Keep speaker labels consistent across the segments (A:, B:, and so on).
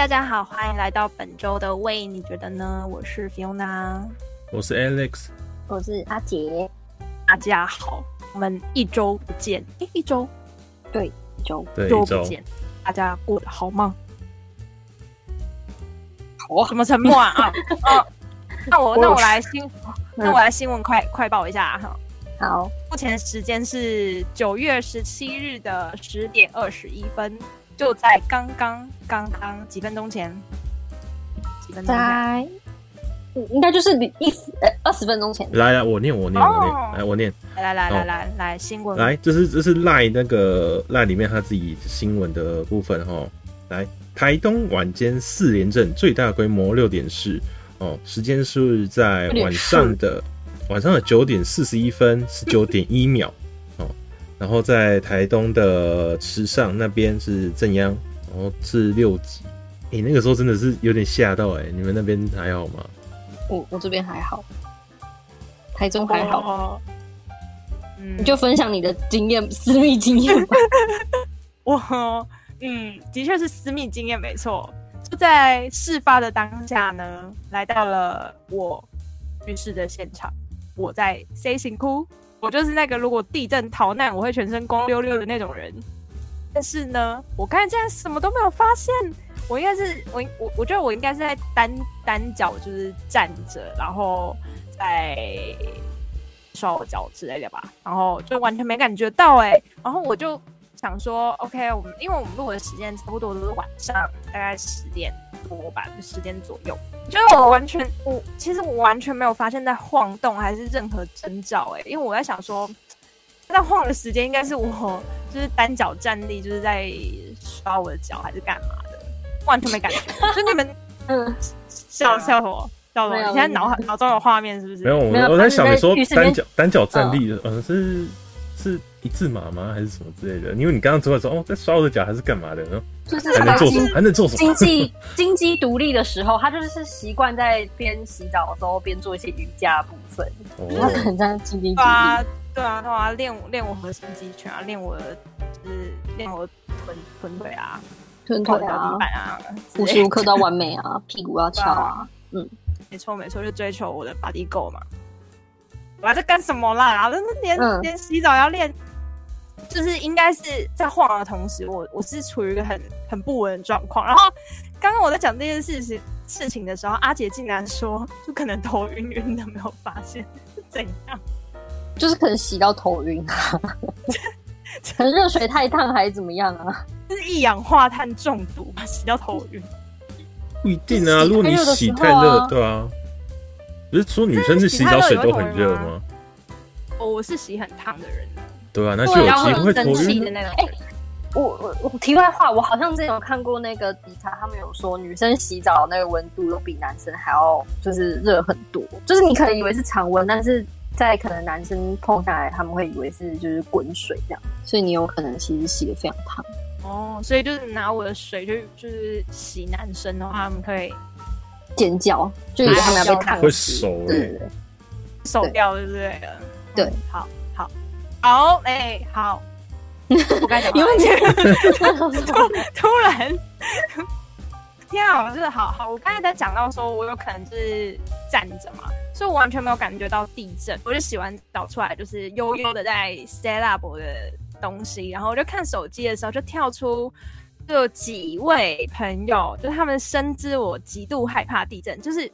A: 嗨，大家好，欢迎来到本周的喂，你觉得呢？我是 Fiona，
B: 我是 Alex，
C: 我是阿杰。
A: 大家好，我们一周不见，诶，一周，
C: 对，一周，
B: 对，
A: 一周不见，大家过得好吗？
C: 好，
A: 什么沉默啊？啊，啊 那我那我来新，那我来新闻快快报一下哈。
C: 好，
A: 目前时间是九月十七日的十点二十一分。就在刚刚刚刚几分钟前，几分钟
C: 在，应该就是一呃二十分钟前。
B: 来来，我念我念我念，来我念，
A: 来来来来来来新闻，
B: 来这是这是赖那个赖里面他自己新闻的部分哈。来，台东晚间四连震，最大规模六点四。哦，时间是在晚上的晚上的九点四十一分十九点一秒。然后在台东的池上那边是正央，然后是六级。哎、欸，那个时候真的是有点吓到哎、欸！你们那边还好吗？
C: 我我这边还好，台中还好。
A: 哦、
C: 嗯，你就分享你的经验，私密经验吧。
A: 我嗯，的确是私密经验，没错。就在事发的当下呢，来到了我去世的现场，我在 C 型哭。我就是那个如果地震逃难，我会全身光溜溜的那种人。但是呢，我刚才竟然什么都没有发现。我应该是我我我觉得我应该是在单单脚就是站着，然后在刷脚之类的吧。然后就完全没感觉到哎、然后我就想说，OK，我们因为我们录的时间差不多都是晚上，大概十点多吧，就十点左右。就是我完全，我其实我完全没有发现在晃动还是任何征兆哎，因为我在想说，在晃的时间应该是我就是单脚站立，就是在刷我的脚还是干嘛的，完全没感觉。就你们 嗯笑笑什么笑什么？你现在脑脑中有画面是不是？
B: 没有，我我在想你说单脚单脚站立的，嗯是。是一字马吗？还是什么之类的？因为你刚刚出来说哦，在刷我的脚还是干嘛的？
C: 就是
B: 还能做什么？还能做什么？
C: 经济经济独立的时候，他就是习惯在边洗澡的时候边做一些瑜伽部分。他可能在经济独立。对啊，
A: 对啊，对啊，练练我核心肌群啊，练我的就是练我臀臀腿啊，
C: 臀腿啊，板啊，无时无刻都要完美啊，屁股要翘啊。嗯，
A: 没错没错，就追求我的 body goal 嘛。我在干什么啦？那连、嗯、连洗澡要练，就是应该是在晃的同时，我我是处于一个很很不稳的状况。然后刚刚我在讲这件事情事情的时候，阿姐竟然说，就可能头晕晕的，没有发现是怎样？
C: 就是可能洗到头晕啊，可能热水太烫还是怎么样啊？
A: 就是一氧化碳中毒，洗到头晕。
B: 不一定啊，如果你洗太热，对啊。不是说女生是洗澡水都很热吗？
A: 哦，我是洗很烫的人。
B: 对啊，那就有机会头晕
A: 的那种。
C: 哎、欸，我我我题外话，我好像之前有看过那个迪卡，他们有说女生洗澡那个温度都比男生还要就是热很多。就是你可能以为是常温，但是在可能男生碰下来，他们会以为是就是滚水这样，所以你有可能其实洗的非常烫。
A: 哦，所以就是拿我的水就就是洗男生的话，他们可以。
C: 尖叫，就以为他们要被烫死，
B: 会熟，对对对，
A: 熟掉对不对？
C: 对，
A: 好好。好，哎，好，我该讲，因为突突然，天啊，就是好好，我刚才在讲到说，我有可能是站着嘛，所以我完全没有感觉到地震，我就洗完澡出来，就是悠悠的在 set up 我的东西，然后我就看手机的时候，就跳出。就有几位朋友，就是他们深知我极度害怕地震。就是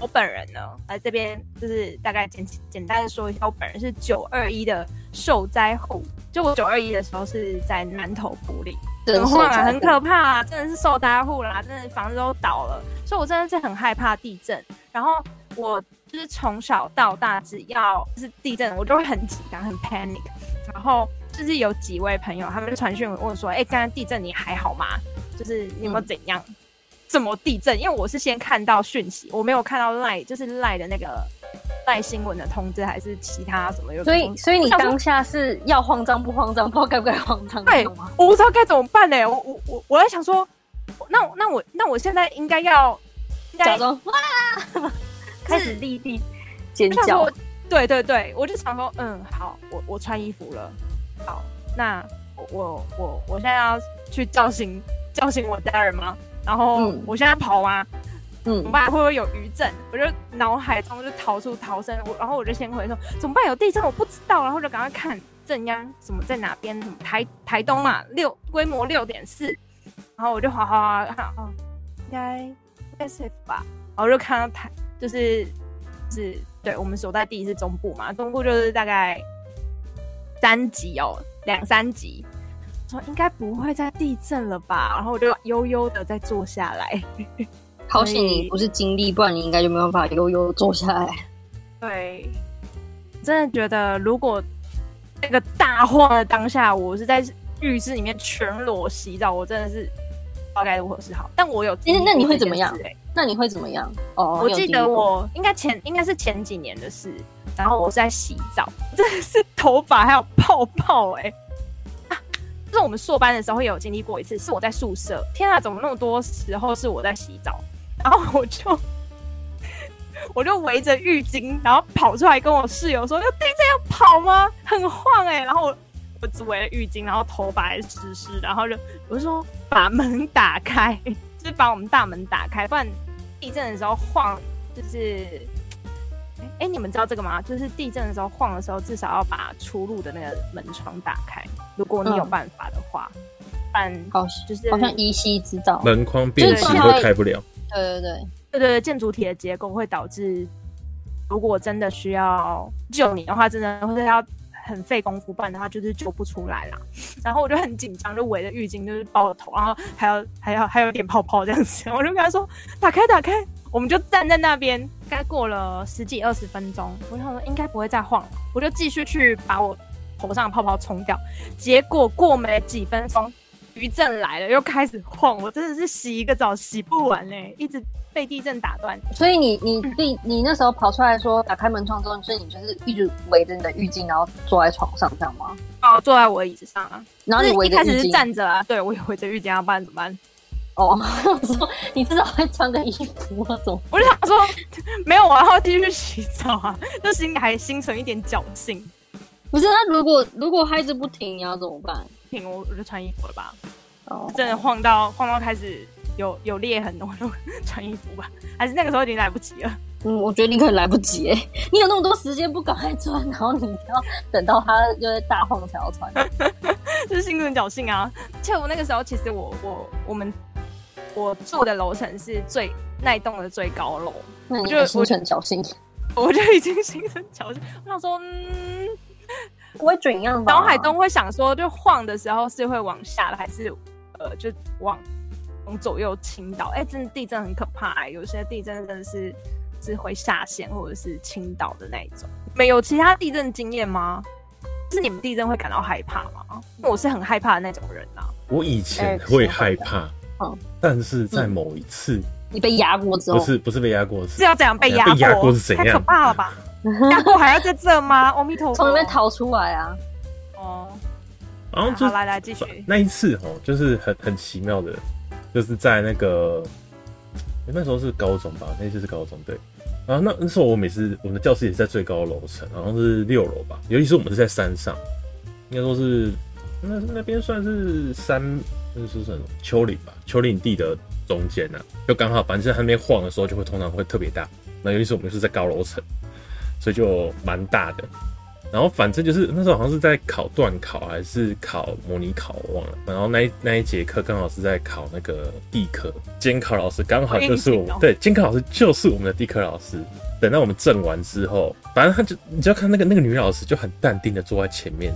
A: 我本人呢，来这边就是大概简简单的说一下，我本人是九二一的受灾户。就我九二一的时候是在南投埔里，很晃，很可怕，啊真的是受灾户啦，真的房子都倒了，所以我真的是很害怕地震。然后我就是从小到大，只要就是地震，我就会很紧张，很 panic，然后。就是有几位朋友，他们就传讯问说：“哎、欸，刚刚地震你还好吗？就是你有没有怎样？怎么地震？因为我是先看到讯息，我没有看到赖，就是赖的那个赖新闻的通知，还是其他什么有？
C: 所以，所以你当下是要慌张不慌张？不知道该不该慌张？
A: 对，我不知道该怎么办呢、欸。我我我我在想说，那那我那我现在应该要
C: 假装哇，开始立地尖叫。
A: 对对对，我就想说，嗯，好，我我穿衣服了。”好，那我我我我现在要去叫醒叫醒我家人吗？然后我现在跑吗？
C: 嗯，
A: 怎么办？会不会有余震？我就脑海中就逃出逃生，我然后我就先回说怎么办？有地震，我不知道，然后就赶快看震央什么在哪边，什么台台东嘛，六规模六点四，然后我就哗哗哗看，哦，应该应该 safe 吧，然后就看到台就是是对我们所在地是中部嘛，中部就是大概三集哦，两三集。说应该不会再地震了吧，然后我就悠悠的再坐下来。
C: 好险你不是经历，不然你应该就没有办法悠悠坐下来。
A: 对，真的觉得如果那个大晃的当下，我是在浴室里面全裸洗澡，我真的是不知道该如何是好。但我有，
C: 那那你会怎么样？那你会怎么样？哦，
A: 我记得我应该前应该是前几年的事，然后我是在洗澡，真的是头发还有泡泡哎、欸。就是我们硕班的时候会有经历过一次，是我在宿舍。天啊，怎么那么多时候是我在洗澡？然后我就 我就围着浴巾，然后跑出来跟我室友说：“要地震要跑吗？很晃哎、欸！”然后我我只围了浴巾，然后头发还湿湿，然后就我就说把门打开，就是把我们大门打开，不然地震的时候晃就是。哎、欸，你们知道这个吗？就是地震的时候晃的时候，至少要把出入的那个门窗打开。如果你有办法的话，但、嗯、好就是
C: 好像依稀知道
B: 门框变形都开不了。
C: 对对对
A: 对对对，建筑体的结构会导致，如果真的需要救你的话，真的会要很费功夫，不然的话就是救不出来啦。然后我就很紧张，就围着浴巾就是包着头，然后还要还要还有点泡泡这样子，我就跟他说打开打开。我们就站在那边，该过了十几二十分钟，我想说应该不会再晃了，我就继续去把我头上的泡泡冲掉。结果过没几分钟，余震来了，又开始晃，我真的是洗一个澡洗不完嘞，一直被地震打断。
C: 所以你你你你那时候跑出来说打开门窗之后，所以你就是一直围着你的浴巾，然后坐在床上这样吗？
A: 哦，坐在我的椅子上啊。
C: 然后你围
A: 一开始是站着啊，对我也围着浴巾，要不然怎么办？
C: 哦，我说你至少会穿个衣服啊，怎么。
A: 我就想说，没有，我要继续洗澡啊，就心里还心存一点侥幸。
C: 不是，那如果如果还是不停，你要怎么办？
A: 停，我我就穿衣服了吧。哦，真的晃到晃到开始有有裂痕，我就 穿衣服吧。还是那个时候已经来不及了？
C: 嗯，我觉得你可能来不及哎，你有那么多时间不赶快穿，然后你要等到它又在大晃才要穿，
A: 就是心存侥幸啊。而且我那个时候其实我我我们。我住的楼层是最那栋的最高楼，
C: 我就心存侥幸，
A: 我就已经 心存侥幸。我想说，嗯，
C: 不会怎样吧？
A: 脑海中会想说，就晃的时候是会往下的，还是呃，就往往左右倾倒？哎、欸，真的地震很可怕、欸，有些地震真的是是会下陷或者是倾倒的那一种。没有其他地震经验吗？是你们地震会感到害怕吗？我是很害怕的那种人啊。
B: 我以前会害怕。嗯，但是在某一次，嗯、
C: 你被压过之后，
B: 不是不是被压过，
A: 是要怎样被压？
B: 被压过是怎样？
A: 太可怕了吧！压过还要在这吗？阿弥陀佛，
C: 从里面逃出来啊！
A: 哦，
B: 然后就
A: 好来来继续。
B: 那一次哦，就是很很奇妙的，就是在那个、欸、那时候是高中吧，那一次是高中对。然后那那时候我每次我们的教室也是在最高楼层，好像是六楼吧，尤其是我们是在山上，应该说是那那边算是山。那是什么丘陵吧？丘陵地的中间呢、啊，就刚好，反正在那边晃的时候，就会通常会特别大。那尤其是我们是在高楼层，所以就蛮大的。然后反正就是那时候好像是在考段考还是考模拟考，我忘了。然后那一那一节课刚好是在考那个地科，监考老师刚好就是我们，对，监考老师就是我们的地科老师。等到我们证完之后，反正他就你就要看那个那个女老师就很淡定的坐在前面，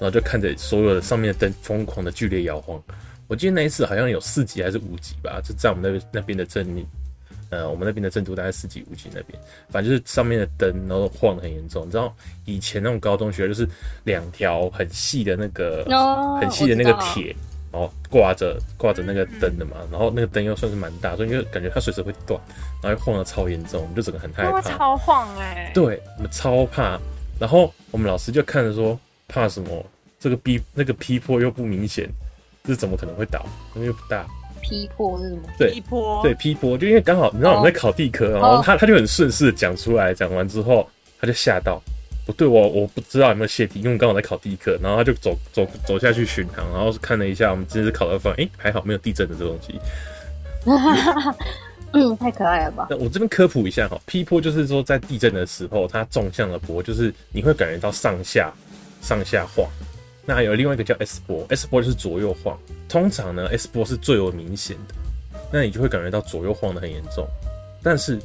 B: 然后就看着所有的上面的灯疯狂的剧烈摇晃。我记得那一次好像有四级还是五级吧，就在我们那边那边的震，呃，我们那边的震度大概四级五级那边，反正就是上面的灯然后晃得很严重。你知道以前那种高中学就是两条很细的那个很细的那个铁，然后挂着挂着那个灯的嘛，然后那个灯又算是蛮大，所以就感觉它随时会断，然后又晃得超严重，我们就整个很害怕。
A: 超晃哎、欸！
B: 对，我们超怕。然后我们老师就看着说，怕什么？这个 B 那个 P 波又不明显。这怎么可能会倒？因为不大。
C: P 波是什么？
B: 对
A: 劈坡。
B: 对劈坡，就因为刚好你知道我们在考地科，然后他他就很顺势的讲出来，讲完之后他就吓到，不对，我我不知道有没有泄题，因为刚好在考地科，然后他就走走走下去巡航，然后看了一下我们今天考的方，哎，还好没有地震的这东西。
C: 嗯，太可爱了吧？
B: 那我这边科普一下哈劈坡就是说在地震的时候，它纵向的坡就是你会感觉到上下上下晃。那还有另外一个叫 S 波，S 波就是左右晃。通常呢，S 波是最为明显的，那你就会感觉到左右晃的很严重。但是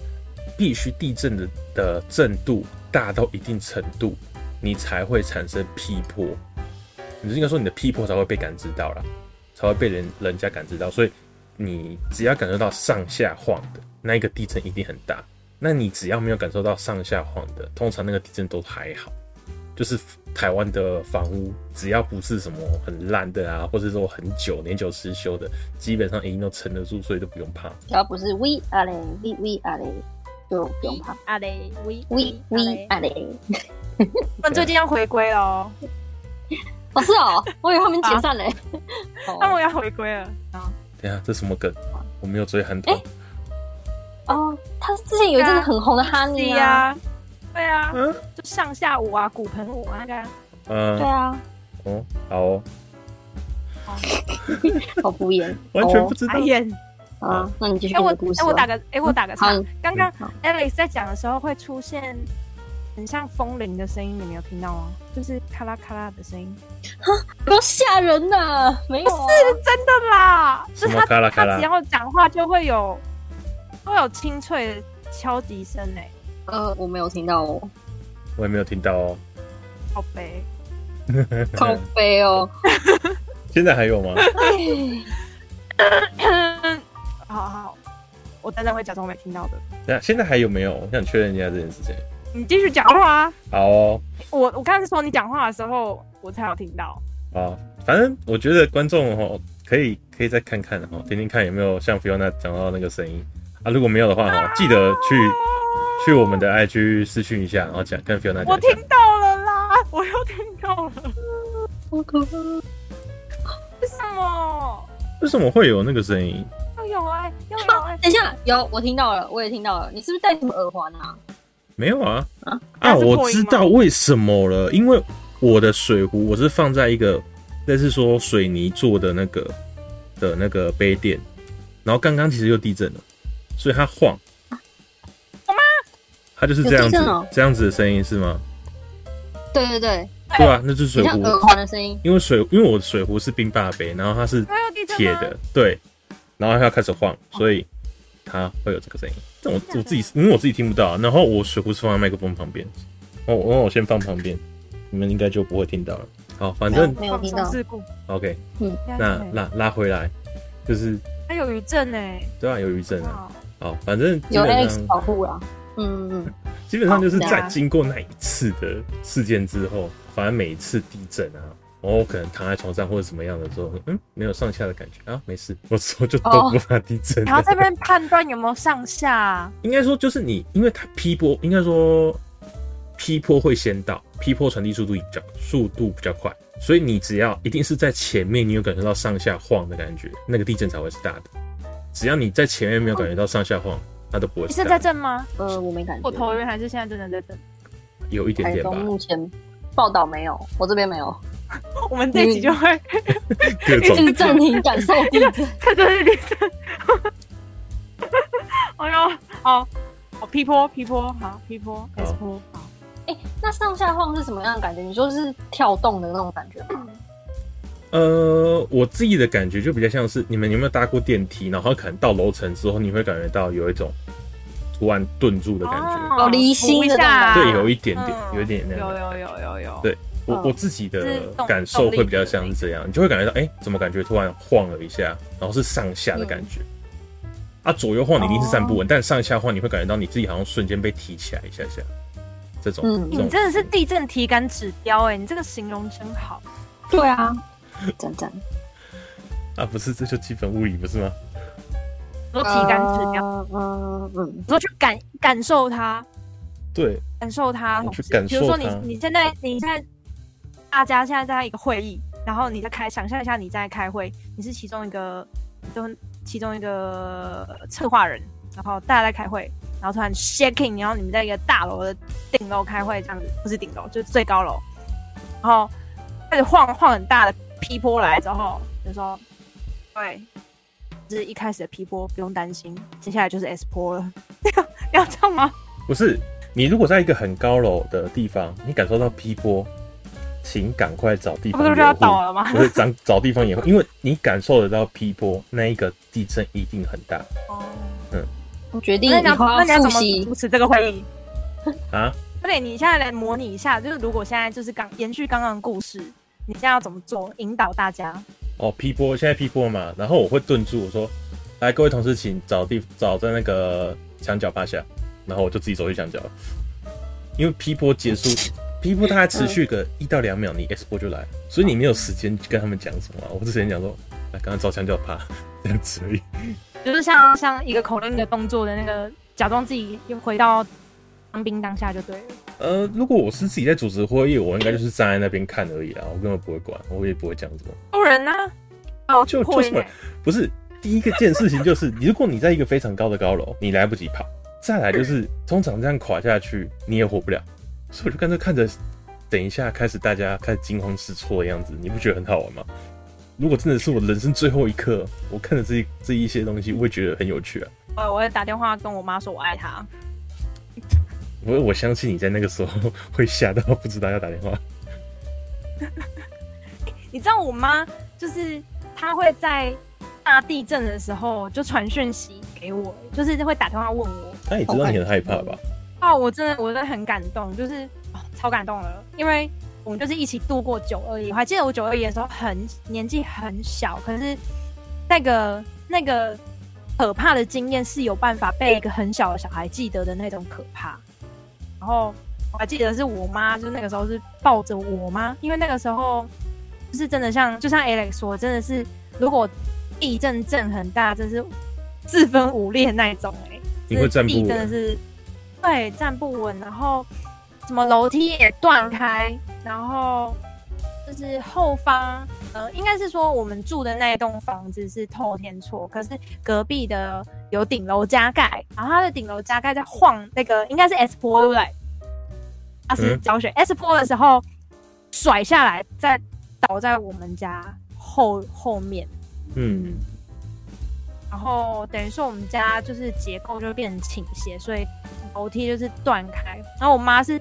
B: 必须地震的的震度大到一定程度，你才会产生 P 波。你是应该说你的 P 波才会被感知到了，才会被人人家感知到。所以你只要感受到上下晃的那一个地震一定很大。那你只要没有感受到上下晃的，通常那个地震都还好。就是台湾的房屋，只要不是什么很烂的啊，或者说很久年久失修的，基本上一定都撑得住，所以都不用怕。
C: 只要不是 we 阿雷 we we 阿雷，就不用怕。
A: 阿雷 we
C: we we 阿雷。
A: 他们最近要回归喽。
C: 哦，是哦，我以为他们解散嘞。
A: 他们要回归了啊！
B: 等下，这什么梗？我没有追韩团。
C: 哦，他之前有一阵子很红的哈尼啊。
A: 对啊，嗯，就上下舞啊，骨盆舞啊，那个，
B: 嗯，
C: 对啊，
B: 哦，好哦，
C: 好敷衍，
B: 完全不知道。
C: 啊，那你继续讲故事。
A: 哎，我打个，哎，我打个岔。刚刚 Alex 在讲的时候会出现很像风铃的声音，你没有听到吗？就是咔啦咔啦的声音。
C: 哈，多吓人呐！没有，
A: 是真的啦。
B: 是他咔啦咔啦？
A: 他只要讲话就会有，会有清脆的敲击声诶。
C: 呃，我没有听到哦，
B: 我也没有听到哦，
A: 靠北，
C: 靠北哦，
B: 现在还有吗？
A: 好好，我等等会假装没听到的。
B: 那现在还有没有？我想确认一下这件事情。
A: 你继续讲话。
B: 好哦，
A: 我我刚才说你讲话的时候，我才有听到。
B: 啊，反正我觉得观众哦，可以可以再看看哈，听听看有没有像 Fiona 讲到那个声音啊。如果没有的话哈，记得去。去我们的 IG 私讯一下，然后讲跟 Fiona 讲。
A: 我听到了啦，我又听到了，好可怕！为什么？
B: 为什么会有那个声音？
A: 又有哎、有哎、欸！
C: 等一下，有我听到了，我也听到了。你是不是戴什么耳环啊？
B: 没有啊啊啊！我知道为什么了，因为我的水壶我是放在一个类似说水泥做的那个的那个杯垫，然后刚刚其实又地震了，所以它晃。它就是这样子，喔、这样子的声音是吗？
C: 对对对，
B: 对啊，那就是水壶
C: 耳环的声音。
B: 因为水，因为我的水壶是冰霸杯，然后它是铁的，对，然后它要开始晃，所以它会有这个声音。但我我自己，因为我自己听不到，然后我水壶是放在麦克风旁边，哦，我我先放旁边，你们应该就不会听到了。好，反正
C: 没有听到。
B: OK，嗯，那拉拉回来，就是
A: 它有余震呢。对
B: 啊，有余震啊。好，反正
C: 有 X 保护啊。嗯嗯，
B: 基本上就是在经过那一次的事件之后，反正每一次地震啊，我可能躺在床上或者什么样的时候，嗯，没有上下的感觉啊，没事，我说 就都不怕地震。
A: 然后这边判断有没有上下，
B: 应该说就是你，因为它 P 波，应该说 P 波会先到，P 波传递速度比较速度比较快，所以你只要一定是在前面，你有感受到上下晃的感觉，那个地震才会是大的。只要你在前面没有感觉到上下晃。他都不会。你
A: 现在震吗？
C: 呃，我没感觉。
A: 我头晕还是现在真的在震？
B: 有一点点吧。
C: 目前报道没有，我这边没有。
A: 我们这集就会
C: 一直暂停感受地 震，
A: 这就是地震。哎呦，好，好 P 波劈波，好劈波 S 波，好。
C: 哎，那上下晃是什么样的感觉？你说是跳动的那种感觉吗？
B: 呃，我自己的感觉就比较像是你们有没有搭过电梯，然后可能到楼层之后，你会感觉到有一种突然顿住的感觉，
C: 哦，离心的
B: 对，有一点点，有一点那样，
A: 有有有有有。
B: 对我我自己的感受会比较像是这样，你就会感觉到，哎，怎么感觉突然晃了一下，然后是上下的感觉，啊，左右晃你一定是站不稳，但上下晃你会感觉到你自己好像瞬间被提起来一下下，这种，嗯，
A: 你真的是地震体感指标哎，你这个形容真好，
C: 对啊。真真
B: 啊，不是，这就基本物理不是吗？
A: 说体感指标，嗯嗯，说去感感受它，
B: 对，
A: 感受它，
B: 去感受。
A: 比如说你你现在你现在大家现在在一个会议，然后你在开，想象一下你在开会，你是其中一个，就其中一个策划人，然后大家在开会，然后突然 shaking，然后你们在一个大楼的顶楼开会，这样子不是顶楼就是最高楼，然后开始晃晃很大的。P 波来之后就说：“对，就是一开始的 P 波不用担心，接下来就是 S 波了，要这样吗？
B: 不是，你如果在一个很高楼的地方，你感受到劈波，请赶快找地方。不是要
A: 倒了吗？
B: 不是找 找地方掩护，因为你感受得到劈波，那一个地震一定很大。哦，嗯，
C: 我决定以后要复习
A: 主持这个会议
B: 啊。
A: 对，你现在来模拟一下，就是如果现在就是刚延续刚刚的故事，你现在要怎么做引导大家？
B: 哦，P 波现在 P 波嘛，然后我会顿住，我说：“来，各位同事，请找地找在那个墙角趴下。”然后我就自己走去墙角，因为 P 波结束，P 波大概持续个一到两秒，你 S 波就来，所以你没有时间跟他们讲什么。我之前讲说：“来，刚刚找墙角趴这样子而已。”
A: 就是像像一个口令的动作的那个，假装自己又回到。当兵当下就对了。
B: 呃，如果我是自己在主持会议，我应该就是站在那边看而已啦，我根本不会管，我也不会讲什么。
A: 有人呢？哦，
B: 就就是不是第一个件事情就是，如果你在一个非常高的高楼，你来不及跑，再来就是 通常这样垮下去你也活不了，所以我就干脆看着，等一下开始大家开始惊慌失措的样子，你不觉得很好玩吗？如果真的是我人生最后一刻，我看着这一这一些东西，我会觉得很有趣啊。
A: 呃，我会打电话跟我妈说我爱她。
B: 我我相信你在那个时候会吓到，不知道要打电话。
A: 你知道我妈就是她会在大地震的时候就传讯息给我，就是会打电话问我。
B: 那你知道你很害怕吧？
A: 哦，我真的我真的很感动，就是、哦、超感动了，因为我们就是一起度过九二一。我还记得我九二一的时候很年纪很小，可是那个那个可怕的经验是有办法被一个很小的小孩记得的那种可怕。然后我还记得是我妈，就那个时候是抱着我妈，因为那个时候就是真的像，就像 Alex 说，真的是如果地震震很大，真是四分五裂那种哎、欸，
B: 你会站不稳，
A: 地真的是对站不稳，然后什么楼梯也断开，然后就是后方呃，应该是说我们住的那一栋房子是透天厝，可是隔壁的。有顶楼加盖，然后它的顶楼加盖在晃，那个应该是 S 波对不对？它是教学、嗯、S 坡的时候甩下来，再倒在我们家后后面。嗯，嗯，然后等于说我们家就是结构就变成倾斜，所以楼梯就是断开。然后我妈是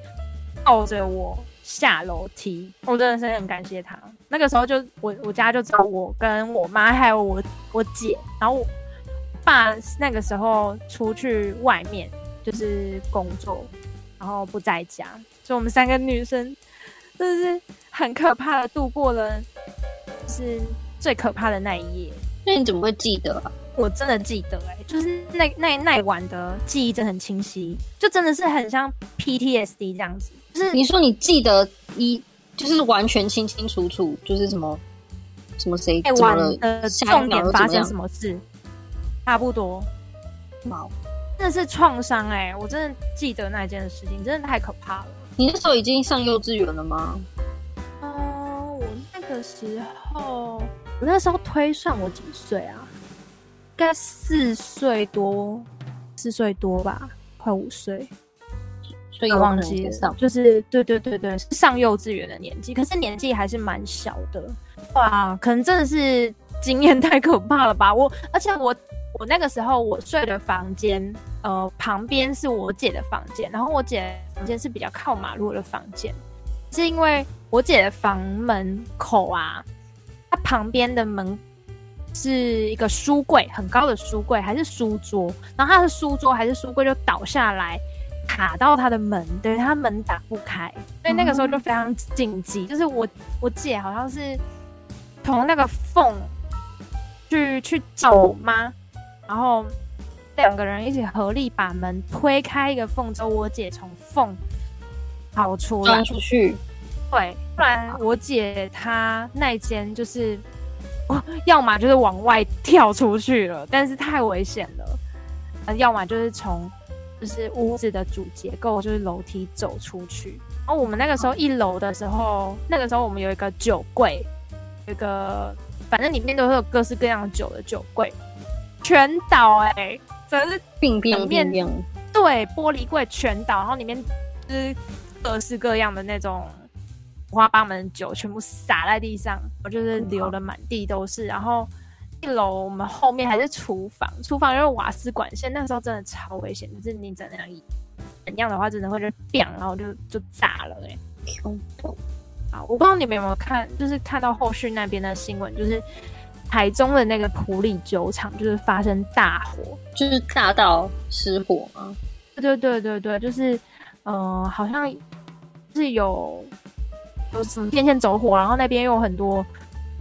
A: 抱着我下楼梯，我真的是很感谢他。那个时候就我我家就只有我跟我妈还有我我姐，然后我。爸那个时候出去外面就是工作，然后不在家，所以我们三个女生真的是很可怕的度过了，就是最可怕的那一夜。
C: 那你怎么会记得啊？
A: 我真的记得哎、欸，就是那那那一晚的记忆真的很清晰，就真的是很像 PTSD 这样子。就是
C: 你说你记得一，就是完全清清楚楚，就是什么什么谁
A: 怎么了，重点发生什么事。差不多，
C: 毛，
A: 真的是创伤哎！我真的记得那件事情，真的太可怕了。
C: 你那时候已经上幼稚园了吗？
A: 哦、呃，我那个时候，我那时候推算我几岁啊？应该四岁多，四岁多吧，快五岁。所以忘记了，就是对对对对，上幼稚园的年纪，可是年纪还是蛮小的。哇，可能真的是经验太可怕了吧！我，而且我。我那个时候我睡的房间，呃，旁边是我姐的房间，然后我姐的房间是比较靠马路的房间，是因为我姐的房门口啊，它旁边的门是一个书柜，很高的书柜还是书桌，然后她的书桌还是书柜就倒下来卡到他的门，对，他门打不开，所以那个时候就非常紧急，就是我我姐好像是从那个缝去去找我妈。然后两个人一起合力把门推开一个缝，之后我姐从缝跑出来，
C: 钻出去。
A: 对，不然我姐她那间就是，要么就是往外跳出去了，但是太危险了。呃，要么就是从就是屋子的主结构就是楼梯走出去。然后我们那个时候一楼的时候，那个时候我们有一个酒柜，有一个反正里面都是有各式各样的酒的酒柜。全倒哎、欸，真是
C: 里面
A: 对玻璃柜全倒，然后里面就是各式各样的那种五花八门的酒全部洒在地上，我就是流的满地都是。然后一楼我们后面还是厨房，厨房因为瓦斯管线，那个时候真的超危险，就是你怎样一怎样的话，真的会就变，然后就就炸了哎、欸。啊，我不知道你们有没有看，就是看到后续那边的新闻，就是台中的那个普里酒厂，就是发生大火，
C: 就是大到失火吗？
A: 对对对对，就是呃，好像是有有什么电线走火，然后那边又有很多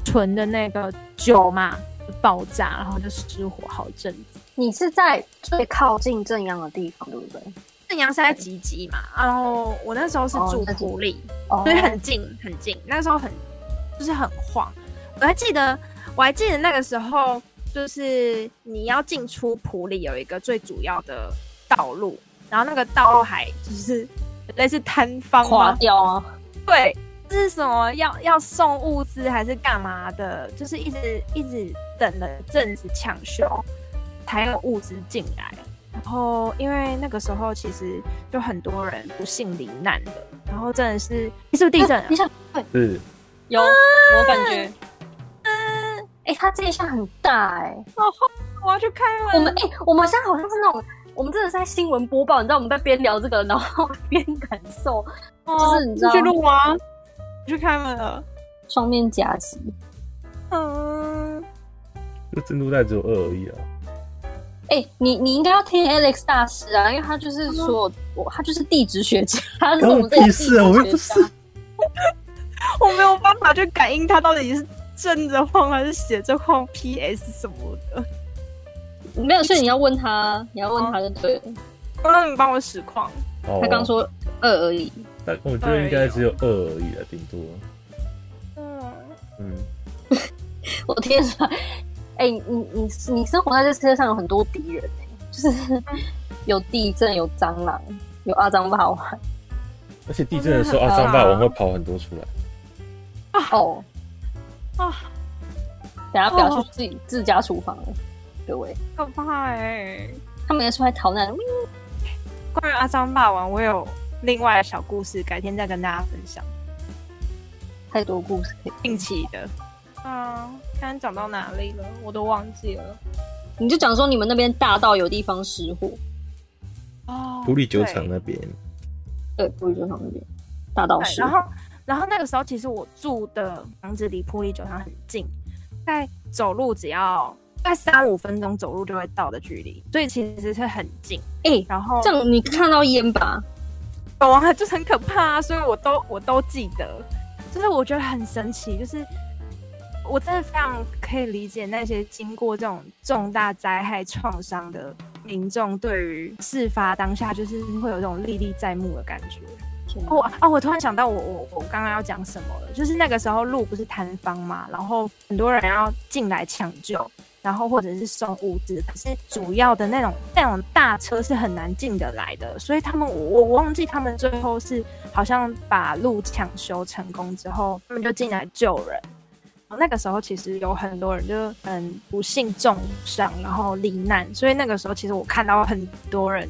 A: 纯的那个酒嘛。爆炸，然后就失火好一阵子。
C: 你是在最靠近正阳的地方，对不对？
A: 正阳是在吉吉嘛，然后我那时候是住埔里，
C: 哦、
A: 所以很近很近。那时候很就是很晃，我还记得，我还记得那个时候，就是你要进出埔里有一个最主要的道路，然后那个道路还就是类似坍方
C: 垮掉啊，
A: 对。是什么要要送物资还是干嘛的？就是一直一直等了阵子抢修，才有物资进来。然后因为那个时候其实就很多人不幸罹难的，然后真的是是不是地震？
C: 你想
B: 对，是
C: 有我感觉。嗯，哎、欸，它这一下很大哎、欸，
A: 哦，我要去开门。
C: 我们哎、欸，我们现在好像是那种，我们真的是在新闻播报，你知道我们在边聊这个，然后边感受，
A: 哦、
C: 就是你知道
A: 去录吗？去开门了，
C: 双面夹击。
A: 嗯，
B: 这震度带只有二而已啊。
C: 哎、欸，你你应该要听 Alex 大师啊，因为他就是说，我、嗯、他就是地质学家。他是我们屁
B: 事啊，我又不是。
A: 我没有办法去感应他到底是正着晃还是斜着晃，PS 什么的。
C: 没有，所以你要问他，你要问他就对了。
A: 刚刚你帮我实况，
C: 他刚说二而已。
B: 我觉得应该只有二而已了，顶多。嗯嗯，
C: 我天哪！哎、欸，你你你生活在这世界上有很多敌人就是有地震，有蟑螂，有阿张霸王。
B: 而且地震的时候，阿张霸王会跑很多出来。
C: 哦啊！等下不要去自己自家厨房了，各位。
A: 可怕哎、欸！
C: 他们也是会逃难。
A: 关于阿张霸王，我有。另外的小故事，改天再跟大家分享。
C: 太多故事可以
A: 定期的。啊，刚讲到哪里了，我都忘记了。
C: 你就讲说你们那边大到有地方失火。
A: 哦，
B: 普里酒厂那边。
C: 对，普里酒厂那边大到失火。
A: 然后，然后那个时候其实我住的房子离普里酒厂很近，在走路只要在三五分钟走路就会到的距离，所以其实是很近。
C: 哎、欸，
A: 然后
C: 这样你看到烟吧？
A: 有啊，就是很可怕啊，所以我都我都记得，就是我觉得很神奇，就是我真的非常可以理解那些经过这种重大灾害创伤的民众，对于事发当下就是会有这种历历在目的感觉。我啊，我突然想到我，我我我刚刚要讲什么了，就是那个时候路不是坍方嘛，然后很多人要进来抢救。然后或者是送物资，可是主要的那种那种大车是很难进得来的，所以他们我我忘记他们最后是好像把路抢修成功之后，他们就进来救人。那个时候其实有很多人就很不幸重伤，然后罹难，所以那个时候其实我看到很多人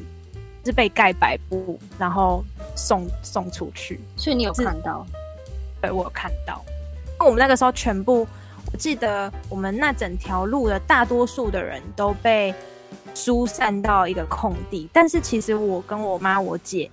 A: 是被盖白布，然后送送出去。
C: 所以你有看到？
A: 对，我有看到。我们那个时候全部。我记得我们那整条路的大多数的人都被疏散到一个空地，但是其实我跟我妈、我姐，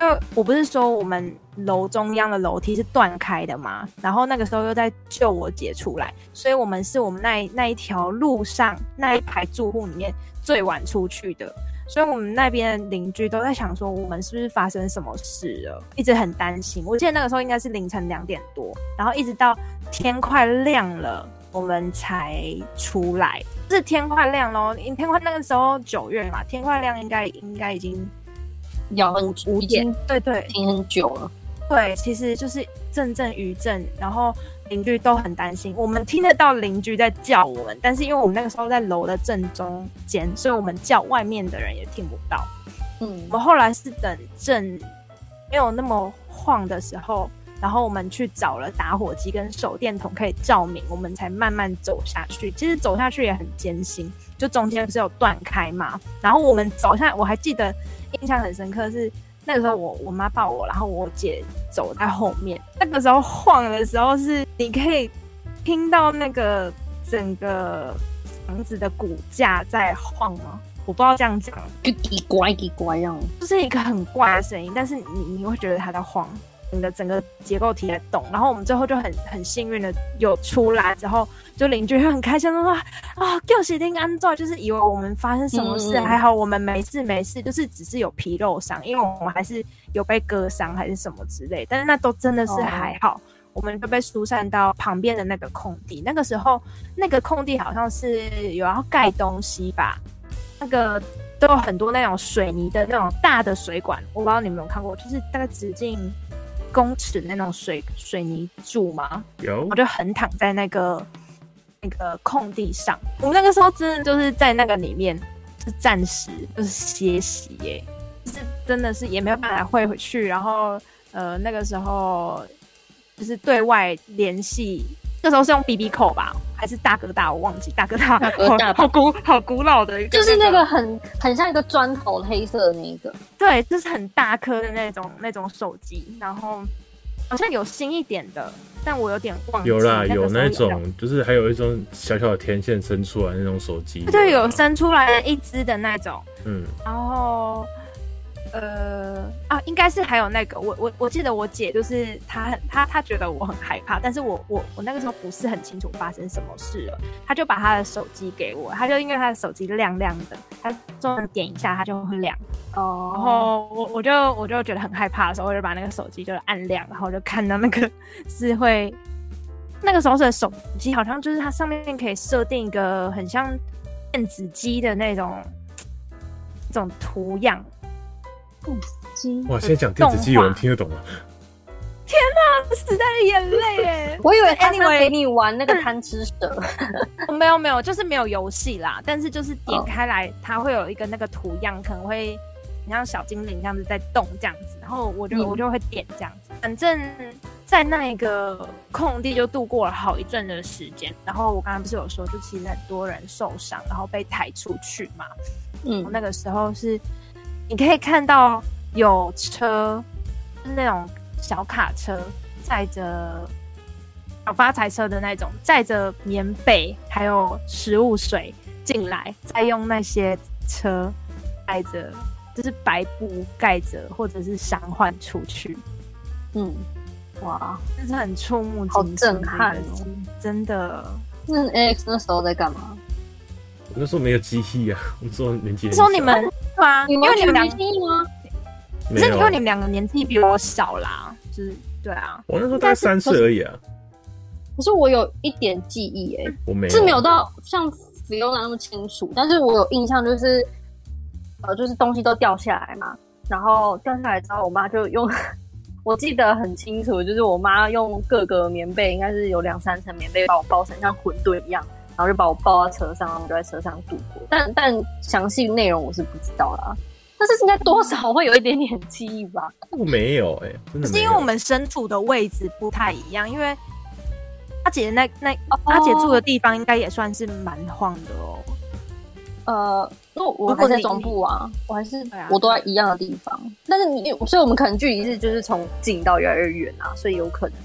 A: 因为我不是说我们楼中央的楼梯是断开的嘛，然后那个时候又在救我姐出来，所以我们是我们那那一条路上那一排住户里面最晚出去的，所以我们那边的邻居都在想说我们是不是发生什么事了，一直很担心。我记得那个时候应该是凌晨两点多，然后一直到。天快亮了，我们才出来。是天快亮喽，因天快那个时候九月嘛，天快亮应该应该已经
C: 有五五点，
A: 对对，
C: 停很久了。
A: 对，其实就是阵阵余震，然后邻居都很担心。我们听得到邻居在叫我们，但是因为我们那个时候在楼的正中间，所以我们叫外面的人也听不到。嗯，我们后来是等震没有那么晃的时候。然后我们去找了打火机跟手电筒可以照明，我们才慢慢走下去。其实走下去也很艰辛，就中间不是有断开嘛。然后我们走下，我还记得印象很深刻是那个时候我我妈抱我，然后我姐走在后面。那个时候晃的时候是你可以听到那个整个房子的骨架在晃吗？我不知道这样讲，
C: 就滴乖滴乖这样，
A: 就是一个很怪的声音，但是你你会觉得它在晃。你的整个结构体在动，然后我们最后就很很幸运的有出来之后，就邻居会很开心的说啊，给我写定安坐，就是以为我们发生什么事，嗯、还好我们没事没事，就是只是有皮肉伤，因为我们还是有被割伤还是什么之类，但是那都真的是还好，哦、我们就被疏散到旁边的那个空地，那个时候那个空地好像是有要盖东西吧，那个都有很多那种水泥的那种大的水管，我不知道你们有没有看过，就是大概直径。公尺那种水水泥柱吗？
B: 有，
A: 我就横躺在那个那个空地上。我们那个时候真的就是在那个里面，是暂时就是歇息耶，就是真的是也没有办法会回去。然后呃，那个时候就是对外联系。那时候是用 BB 扣吧，还是大哥大？我忘记大哥大，大哥大好，好古好古老的一个，
C: 就是那个很很像一个砖头黑色的那一个，
A: 对，就是很大颗的那种那种手机，然后好像有新一点的，但我有点忘记。
B: 有啦，有那种，就是还有一种小小的天线伸出来那种手机，
A: 对，有伸出来的一只的那种，
B: 嗯，
A: 然后。呃啊，应该是还有那个，我我我记得我姐就是她很她她觉得我很害怕，但是我我我那个时候不是很清楚发生什么事了，她就把她的手机给我，她就因为她的手机亮亮的，她终于点一下它就会亮哦，然后我我就我就觉得很害怕的时候，我就把那个手机就按亮，然后就看到那个是会 那个时候是手机好像就是它上面可以设定一个很像电子机的那种这种图样。
C: 电子鸡
B: 哇！现在讲电子鸡，有人听得懂吗？
A: 天哪，时代的眼泪哎！
C: 我以为他是给你玩那个贪吃蛇，
A: 没 有没有，就是没有游戏啦。但是就是点开来，它会有一个那个图样，可能会你像小精灵这样子在动这样子，然后我就我就会点这样子。反正在那一个空地就度过了好一阵的时间。然后我刚刚不是有说，就其实很多人受伤，然后被抬出去嘛。嗯，那个时候是。你可以看到有车，是那种小卡车，载着小发财车的那种，载着棉被还有食物水进来，再用那些车盖着，就是白布盖着或者是伤患出去。
C: 嗯，哇，
A: 这是很触目惊心，
C: 好震撼哦！
A: 真的。
C: 那 Alex 那时候在干嘛？
B: 我那时候没有机器啊，我说年纪。
A: 说你们。对啊，因为你们两个，
B: 可
A: 是因为你们两个年纪比我小啦，就是对啊。
B: 我那时候大概三岁而已啊。
C: 可是我有一点记忆哎、欸，
B: 我没有
C: 是没有到像 Fiona 那么清楚，但是我有印象，就是呃，就是东西都掉下来嘛，然后掉下来之后，我妈就用，我记得很清楚，就是我妈用各个棉被，应该是有两三层棉被把我包成像馄饨一样。然后就把我抱到车上，然后就在车上度过。但但详细内容我是不知道啦。但是应该多少会有一点点记忆吧？
B: 我没有哎、欸，真的。
A: 是因为我们身处的位置不太一样，因为阿姐那那阿姐住的地方应该也算是蛮晃的哦。
C: 呃，那我还在中部啊，我还是我都在一样的地方。但是你，所以我们可能距离是就是从近到越来越远啊，所以有可能。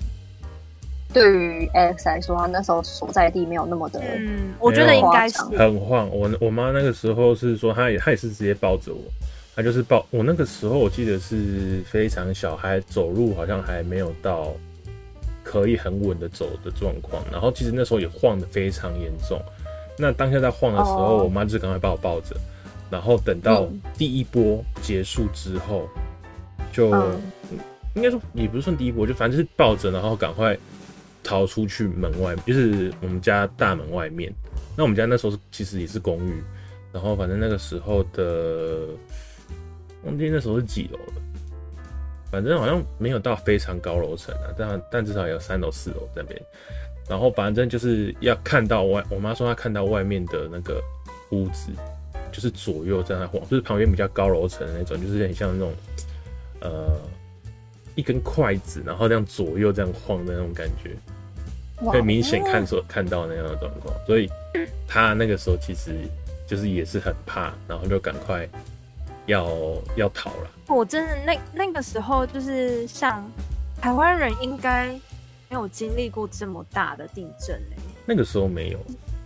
C: 对于 Alex 来说，他那时候所在地没有那么的，
A: 嗯，我觉得应该是
B: 很晃。我我妈那个时候是说，她也她也是直接抱着我，她就是抱我。那个时候我记得是非常小还，走路好像还没有到可以很稳的走的状况。然后其实那时候也晃的非常严重。那当下在晃的时候，我妈就赶快把我抱着。然后等到第一波结束之后，就应该说也不是算第一波，就反正就是抱着，然后赶快。逃出去门外，就是我们家大门外面。那我们家那时候是其实也是公寓，然后反正那个时候的，忘记那时候是几楼了，反正好像没有到非常高楼层啊，但但至少也有三楼四楼那边。然后反正就是要看到外，我妈说她看到外面的那个屋子，就是左右在那晃，就是旁边比较高楼层的那种，就是很像那种呃一根筷子，然后这样左右这样晃的那种感觉。可以明显看所看到那样的状况，所以他那个时候其实就是也是很怕，然后就赶快要要逃了。
A: 我真的那那个时候就是像台湾人应该没有经历过这么大的地震欸。
B: 那个时候没有，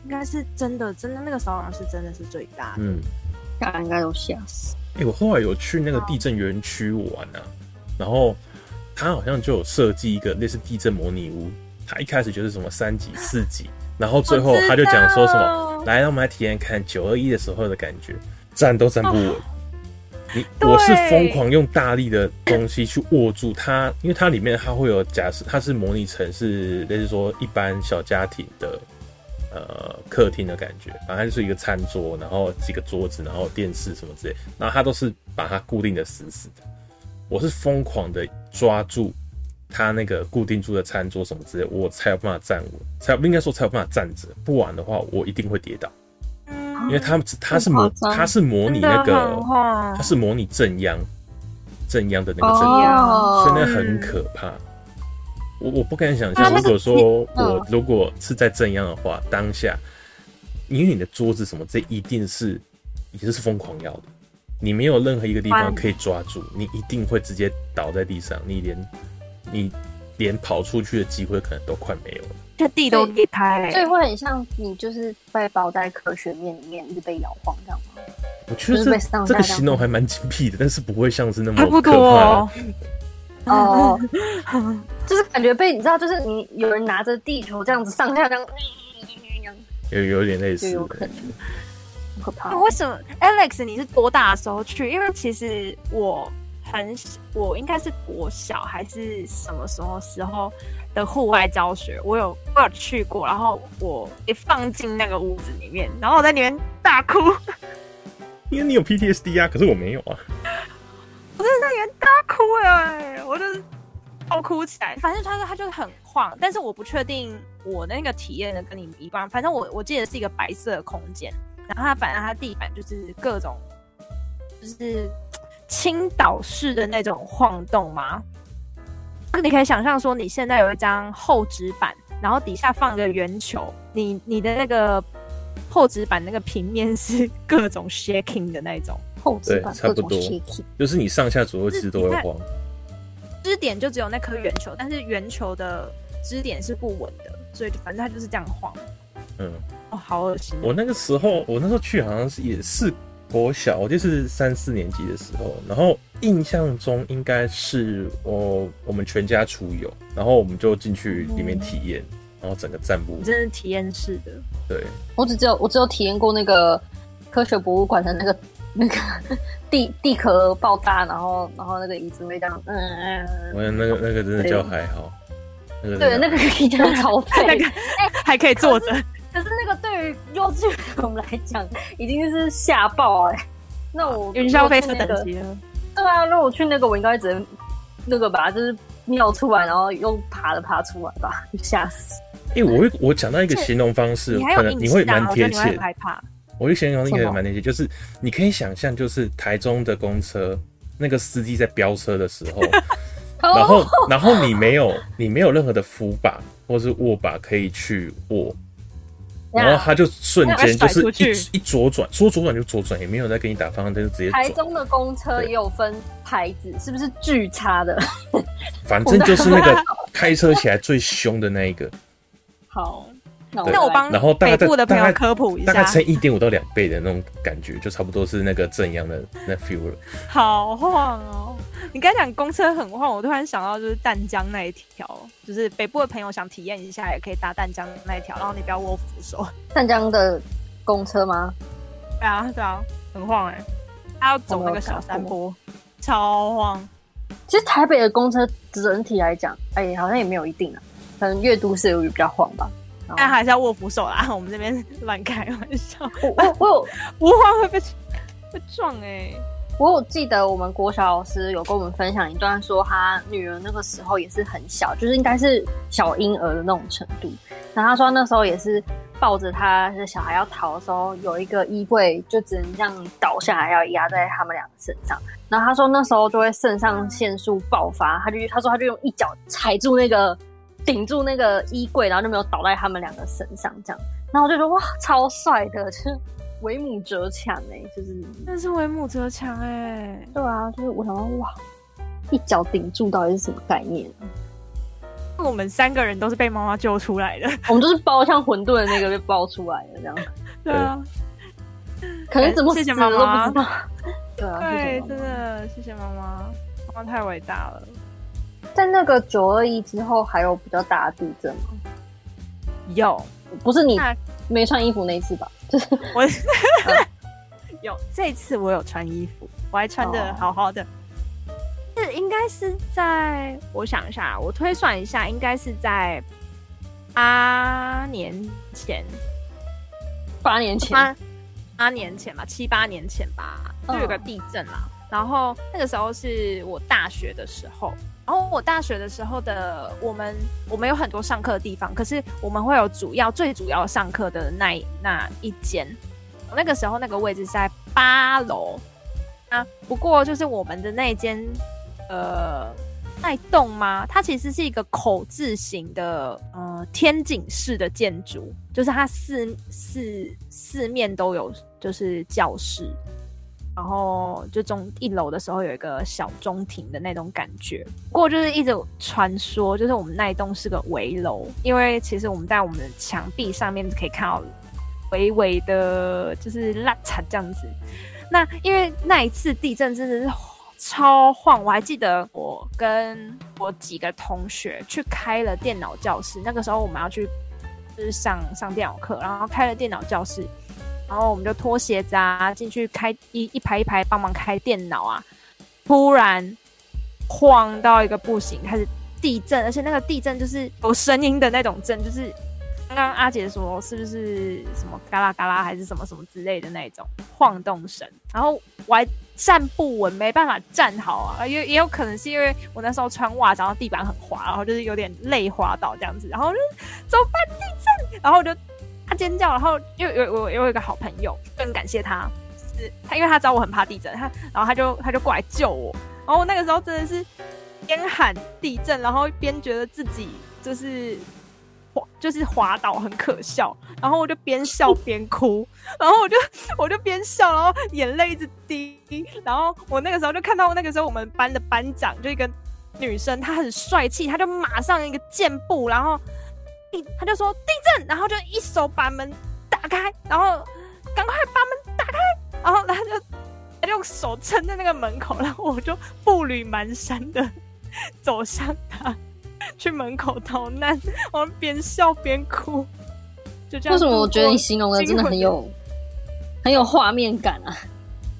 A: 应该是真的，真的那个时候好像是真的是最大的，
B: 嗯，
C: 大家应该都吓死。
B: 哎、欸，我后来有去那个地震园区玩啊，然后他好像就有设计一个类似地震模拟屋，他一开始就是什么三级、四级，然后最后他就讲说什么，来，让我们来体验看九二一的时候的感觉，站都站不稳。哦你我是疯狂用大力的东西去握住它，因为它里面它会有假设，它是模拟成是类似说一般小家庭的呃客厅的感觉，反正就是一个餐桌，然后几个桌子，然后电视什么之类，然后它都是把它固定的死死的。我是疯狂的抓住他那个固定住的餐桌什么之类，我才有办法站稳，才应该说才有办法站着，不然的话我一定会跌倒。因为他们他是模他是模拟那个他是模拟震央震央的那个震央，所以那很可怕。我我不敢想象，如果说我如果是在震央的话，当下因为你的桌子什么，这一定是已经是疯狂要的，你没有任何一个地方可以抓住，你一定会直接倒在地上，你连你连跑出去的机会可能都快没有了。
A: 这地都裂开，
C: 所以会很像你就是被包在科学面里面，一直被摇晃这样吗？
B: 我觉得这这个形容还蛮精辟的，但是不会像是那么可怕。
A: 不多 哦，
C: 哦就是感觉被你知道，就是你有人拿着地球这样子上下这样，
B: 有有点类似，
C: 有可能可怕。
A: 为什么 Alex 你是多大的时候去？因为其实我很我应该是国小还是什么时候时候。的户外教学，我有我有去过，然后我一放进那个屋子里面，然后我在里面大哭，
B: 因为你有 PTSD 啊，可是我没有啊，
A: 我真的在里面大哭哎、欸，我就是爆哭起来。反正他说他就是很晃，但是我不确定我那个体验的跟你一般。反正我我记得是一个白色的空间，然后它反正它地板就是各种就是倾倒式的那种晃动嘛。那你可以想象说，你现在有一张厚纸板，然后底下放个圆球，你你的那个厚纸板那个平面是各种 shaking 的那种
C: 厚纸板，
B: 差不多，就是你上下左右其实都会晃。
A: 支点就只有那颗圆球，但是圆球的支点是不稳的，所以反正它就是这样晃。
B: 嗯，
A: 哦，好恶心。
B: 我那个时候，我那时候去好像是也是。国小，我就是三四年级的时候，然后印象中应该是我我们全家出游，然后我们就进去里面体验，嗯、然后整个站不稳，
A: 真是体验式的。
B: 对，
C: 我只只有我只有体验过那个科学博物馆的那个那个地地壳爆炸，然后然后那个椅子会这样，嗯嗯，
B: 我那个那个真的叫还好，
C: 对，那个、对那个可以叫超废，那个
A: 哎 还可以坐着。
C: 可是那个对于幼稚园我们来讲，已经是吓爆哎、欸。那我
A: 云霄飞车等级了。
C: 对啊，如果我去那个，我应该只能那个吧，就是尿出来，然后又爬了爬出来吧，吓死。
B: 哎、欸，我会我讲到一个形容方式，可能你会蛮贴切。
A: 害怕。
B: 我会形容一个蛮贴切，就是你可以想象，就是台中的公车那个司机在飙车的时候，然后然后你没有你没有任何的扶把或是握把可以去握。然后他就瞬间就是一一左转，说左转就左转，也没有再给你打方向灯，就直接。
C: 台中的公车也有分牌子，是不是巨差的？
B: 反正就是那个 开车起来最凶的那一个。
C: 好，
A: 那我帮然后北部的朋友科普一下，
B: 大概乘一点五到两倍的那种感觉，就差不多是那个正阳的那 feel 了。
A: 好晃哦。你刚讲公车很晃，我突然想到就是淡江那一条，就是北部的朋友想体验一下，也可以搭淡江那一条，然后你不要握扶手。
C: 淡江的公车吗？
A: 对啊，对啊，很晃哎、欸，他要走那个小山坡，超晃。
C: 其实台北的公车整体来讲，哎、欸，好像也没有一定啊，可能越都市有比较晃吧。
A: 但还是要握扶手啦，我们这边乱开玩笑。
C: 我我我有
A: 不晃会被被撞哎、欸。
C: 我有记得我们国小老师有跟我们分享一段，说他女儿那个时候也是很小，就是应该是小婴儿的那种程度。然后他说那时候也是抱着他的小孩要逃的时候，有一个衣柜就只能这样倒下来，要压在他们两个身上。然后他说那时候就会肾上腺素爆发，他就他说他就用一脚踩住那个顶住那个衣柜，然后就没有倒在他们两个身上这样。然后我就说哇，超帅的，就是。为母则强哎，就是
A: 那是为母则强哎，
C: 对啊，就是我想到哇，一脚顶住到底是什么概念？
A: 我们三个人都是被妈妈救出来的，
C: 我们就是包像馄饨的那个被包出来的这样。
A: 对啊，
C: 可能怎么死的都不知道。
A: 对啊，对，真的谢谢妈妈，妈妈太伟大了。
C: 在那个九二一之后，还有比较大的地震吗？
A: 有，
C: 不是你没穿衣服那一次吧？就 是
A: 我有这次我有穿衣服，我还穿的好好的。是、oh. 应该是在我想一下，我推算一下，应该是在八年前，
C: 八年前，
A: 八八年前吧，七八年前吧，就有个地震啦。Oh. 然后那个时候是我大学的时候。然后我大学的时候的我们，我们有很多上课的地方，可是我们会有主要最主要上课的那那一间。那个时候那个位置是在八楼啊，不过就是我们的那间呃那栋吗？它其实是一个口字形的呃天井式的建筑，就是它四四四面都有就是教室。然后就中一楼的时候有一个小中庭的那种感觉，不过就是一直传说，就是我们那一栋是个围楼，因为其实我们在我们的墙壁上面可以看到微微的，就是烂惨这样子。那因为那一次地震真的是超晃，我还记得我跟我几个同学去开了电脑教室，那个时候我们要去就是上上电脑课，然后开了电脑教室。然后我们就脱鞋子啊，进去开一一排一排帮忙开电脑啊，突然晃到一个不行，开始地震，而且那个地震就是有声音的那种震，就是刚刚阿杰说是不是什么嘎啦嘎啦还是什么什么之类的那种晃动声，然后我还站不稳，没办法站好啊，也也有可能是因为我那时候穿袜子，然后地板很滑，然后就是有点累滑倒这样子，然后就怎么办地震，然后我就。他尖叫，然后又有我有一个好朋友，更感谢他，是他，因为他知道我很怕地震，他然后他就他就过来救我，然后我那个时候真的是边喊地震，然后边觉得自己就是滑就是滑倒很可笑，然后我就边笑边哭，然后我就我就边笑，然后眼泪一直滴，然后我那个时候就看到那个时候我们班的班长就一个女生，她很帅气，她就马上一个箭步，然后。他就说地震，然后就一手把门打开，然后赶快把门打开，然后他就他就用手撑在那个门口，然后我就步履蹒跚的走向他，去门口逃难，我们边笑边哭，就这样。为什么
C: 我觉得你形容的真的很有很有画面感啊？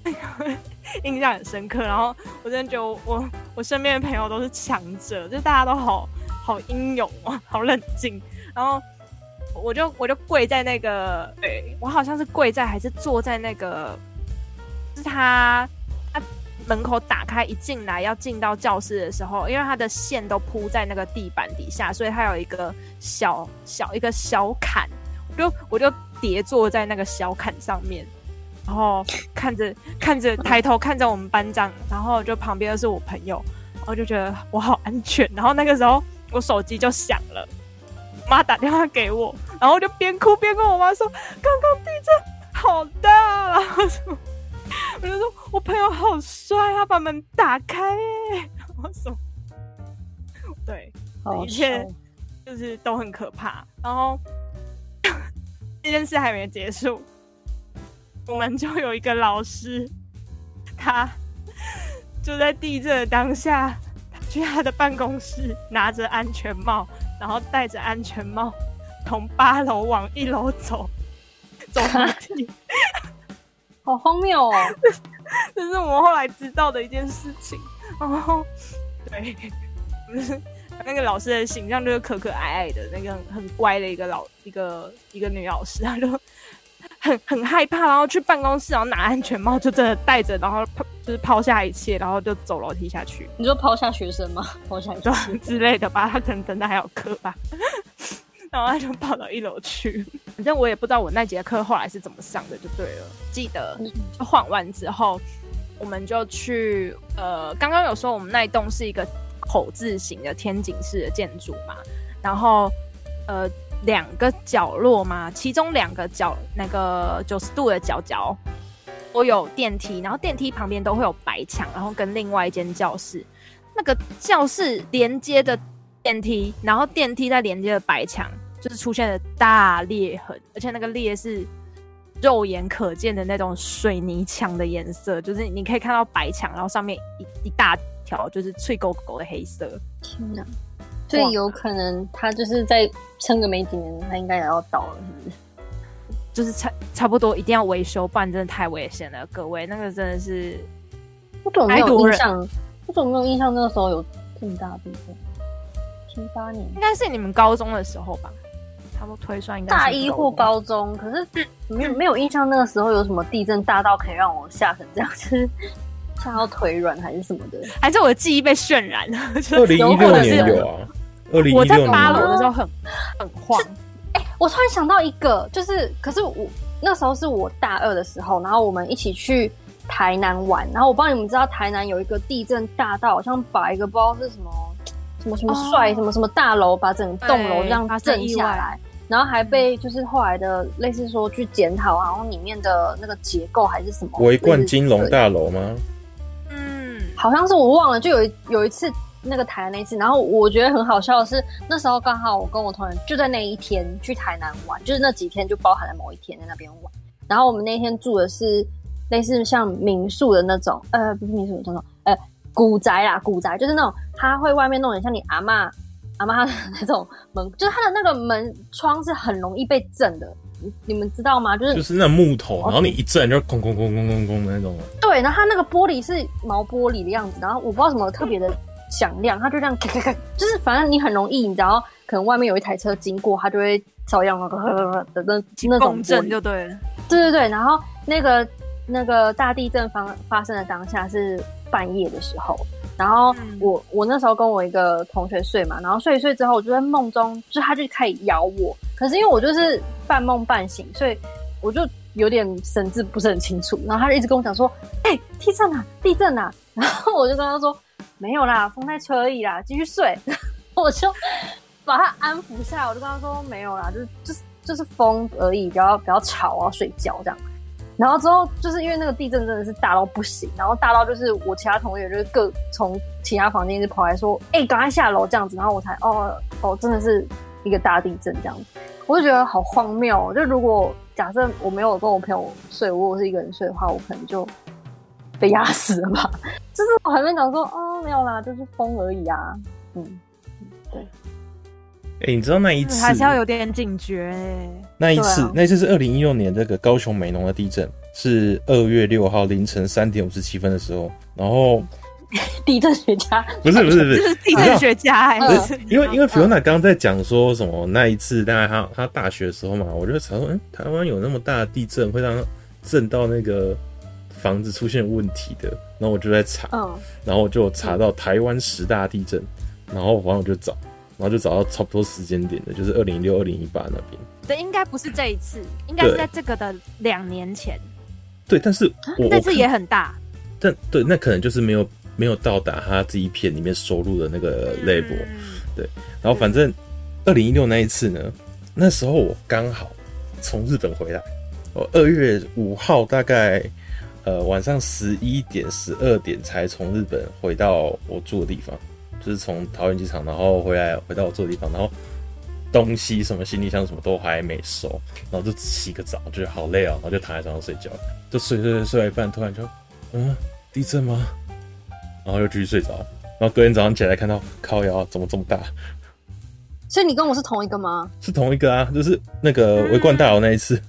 A: 印象很深刻。然后我真的觉得我我，身边的朋友都是强者，就大家都好好英勇啊，好冷静。然后我就我就跪在那个，对，我好像是跪在还是坐在那个，就是他他门口打开一进来要进到教室的时候，因为他的线都铺在那个地板底下，所以他有一个小小一个小坎，我就我就叠坐在那个小坎上面，然后看着看着抬头看着我们班长，然后就旁边的是我朋友，然后就觉得我好安全，然后那个时候我手机就响了。妈打电话给我，然后就边哭边跟我妈说：“刚刚地震好大。”然后说：“我就说我朋友好帅，他把门打开。”然后说：“对，一切就是都很可怕。”然后这件事还没结束，我们就有一个老师，他就在地震的当下，他去他的办公室拿着安全帽。然后戴着安全帽，从八楼往一楼走，走楼梯，
C: 好荒谬哦！
A: 这是我们后来知道的一件事情。然后，对，就是那个老师的形象就是可可爱爱的那个很，很乖的一个老一个一个女老师，她就很很害怕，然后去办公室，然后拿安全帽就真的戴着，然后就是抛下一切，然后就走楼梯下去。
C: 你说抛下学生吗？抛下就
A: 之类的吧，他可能等他还有课吧。然后他就跑到一楼去。反正我也不知道我那节课后来是怎么上的，就对了。记得晃完之后，我们就去呃，刚刚有说我们那一栋是一个口字形的天井式的建筑嘛，然后呃两个角落嘛，其中两个角那个九十度的角角。我有电梯，然后电梯旁边都会有白墙，然后跟另外一间教室，那个教室连接的电梯，然后电梯再连接的白墙，就是出现了大裂痕，而且那个裂是肉眼可见的那种水泥墙的颜色，就是你可以看到白墙，然后上面一一大条就是脆狗狗的黑色。
C: 天哪！所以有可能他就是在撑个没几年，他应该也要倒了，是不是？
A: 就是差差不多一定要维修，不然真的太危险了。各位，那个真的是，
C: 我怎么没有印象？我怎么没有印象？那个时候有这么大地震？七八年，
A: 应该是你们高中的时候吧？差不多推算应该
C: 大一或高中。可是没有没有印象，那个时候有什么地震大到可以让我吓成这样子，吓到腿软还是什么的？
A: 还是我的记忆被渲染了？
B: 二零一六年有啊。
A: 我在八楼的时候很很慌，
C: 哎、欸，我突然想到一个，就是可是我那时候是我大二的时候，然后我们一起去台南玩，然后我不知道你们知道台南有一个地震大到，好像把一个不知道是什么什么什么帅、哦、什么什么大楼，把整栋楼这样震下来，然后还被就是后来的类似说去检讨，然后里面的那个结构还是什么
B: 围冠金融大楼吗？
C: 嗯，好像是我忘了，就有一有一次。那个台南那次，然后我觉得很好笑的是，那时候刚好我跟我同学就在那一天去台南玩，就是那几天就包含了某一天在那边玩。然后我们那天住的是类似像民宿的那种，呃，不是民宿的那种，呃，古宅啦，古宅就是那种他会外面弄点像你阿妈阿妈的那种门，就是他的那个门窗是很容易被震的，你们知道吗？就是
B: 就是那木头，然后你一震就哐哐哐哐哐哐的那种。
C: 对，然后它那个玻璃是毛玻璃的样子，然后我不知道什么特别的。响亮，它就这样咔咔咔，就是反正你很容易，你知道，可能外面有一台车经过，它就会照样那个的那那种
A: 震就对了。
C: 对对对，然后那个那个大地震发发生的当下是半夜的时候，然后我、嗯、我那时候跟我一个同学睡嘛，然后睡一睡之后，我就在梦中，就他就开始咬我，可是因为我就是半梦半醒，所以我就有点神志不是很清楚，然后他就一直跟我讲说：“哎、欸，地震啊，地震啊！”然后我就跟他说。没有啦，风太吹而已啦，继续睡。我就把他安抚下来，我就跟他说没有啦，就是就是就是风而已，不要不要吵啊，睡觉这样。然后之后就是因为那个地震真的是大到不行，然后大到就是我其他同学就是各从其他房间就跑来说，哎、欸，赶快下楼这样子。然后我才哦哦，真的是一个大地震这样子，我就觉得好荒谬。就如果假设我没有跟我朋友睡，如果我是一个人睡的话，我可能就。被压死了吧？就是我还没讲说哦，没有啦，就是风而已啊。嗯，对。
B: 哎、欸，你知道那一次
A: 还是要有点警觉、欸。
B: 那一次，啊、那一次是二零一六年这个高雄美浓的地震，是二月六号凌晨三点五十七分的时候。然后，
C: 地震学家
B: 不是不是不是，
A: 就是地震学家、欸。
B: 不是，因为因为 Fiona 刚刚在讲说什么那一次，大概他他大学的时候嘛，我就想说，嗯，台湾有那么大的地震，会让他震到那个。房子出现问题的，然后我就在查，嗯、然后我就查到台湾十大地震，嗯、然后完我就找，然后就找到差不多时间点的，就是二零一六、二零一八那边。
A: 对，应该不是这一次，应该是在这个的两年前。
B: 对，但是我
A: 那次也很大，
B: 但对，那可能就是没有没有到达他这一片里面收录的那个 level、嗯。对，然后反正二零一六那一次呢，那时候我刚好从日本回来，我二月五号大概。呃，晚上十一点、十二点才从日本回到我住的地方，就是从桃园机场，然后回来回到我住的地方，然后东西什么行李箱什么都还没收，然后就洗个澡，觉得好累哦，然后就躺在床上睡觉，就睡睡睡睡一半，突然就嗯，地震吗？然后又继续睡着，然后隔天早上起来看到靠腰怎么这么大？
C: 所以你跟我是同一个吗？
B: 是同一个啊，就是那个维冠大楼那一次。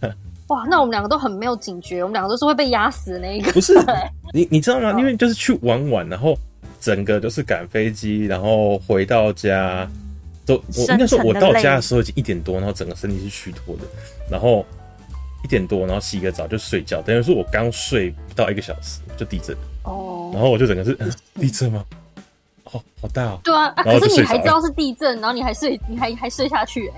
B: 嗯
C: 哇，那我们两个都很没有警觉，我们两个都是会被压死的那一个。
B: 不是，你你知道吗？因为就是去玩玩，然后整个都是赶飞机，然后回到家都，我应该说，我到家的时候已经一点多，然后整个身体是虚脱的，然后一点多，然后洗个澡就睡觉，等于说我刚睡不到一个小时就地震哦，然后我就整个是、嗯、地震吗？哦，好大哦。
C: 对啊，啊可是你还知道是地震，然后你还睡，你还还睡下去哎。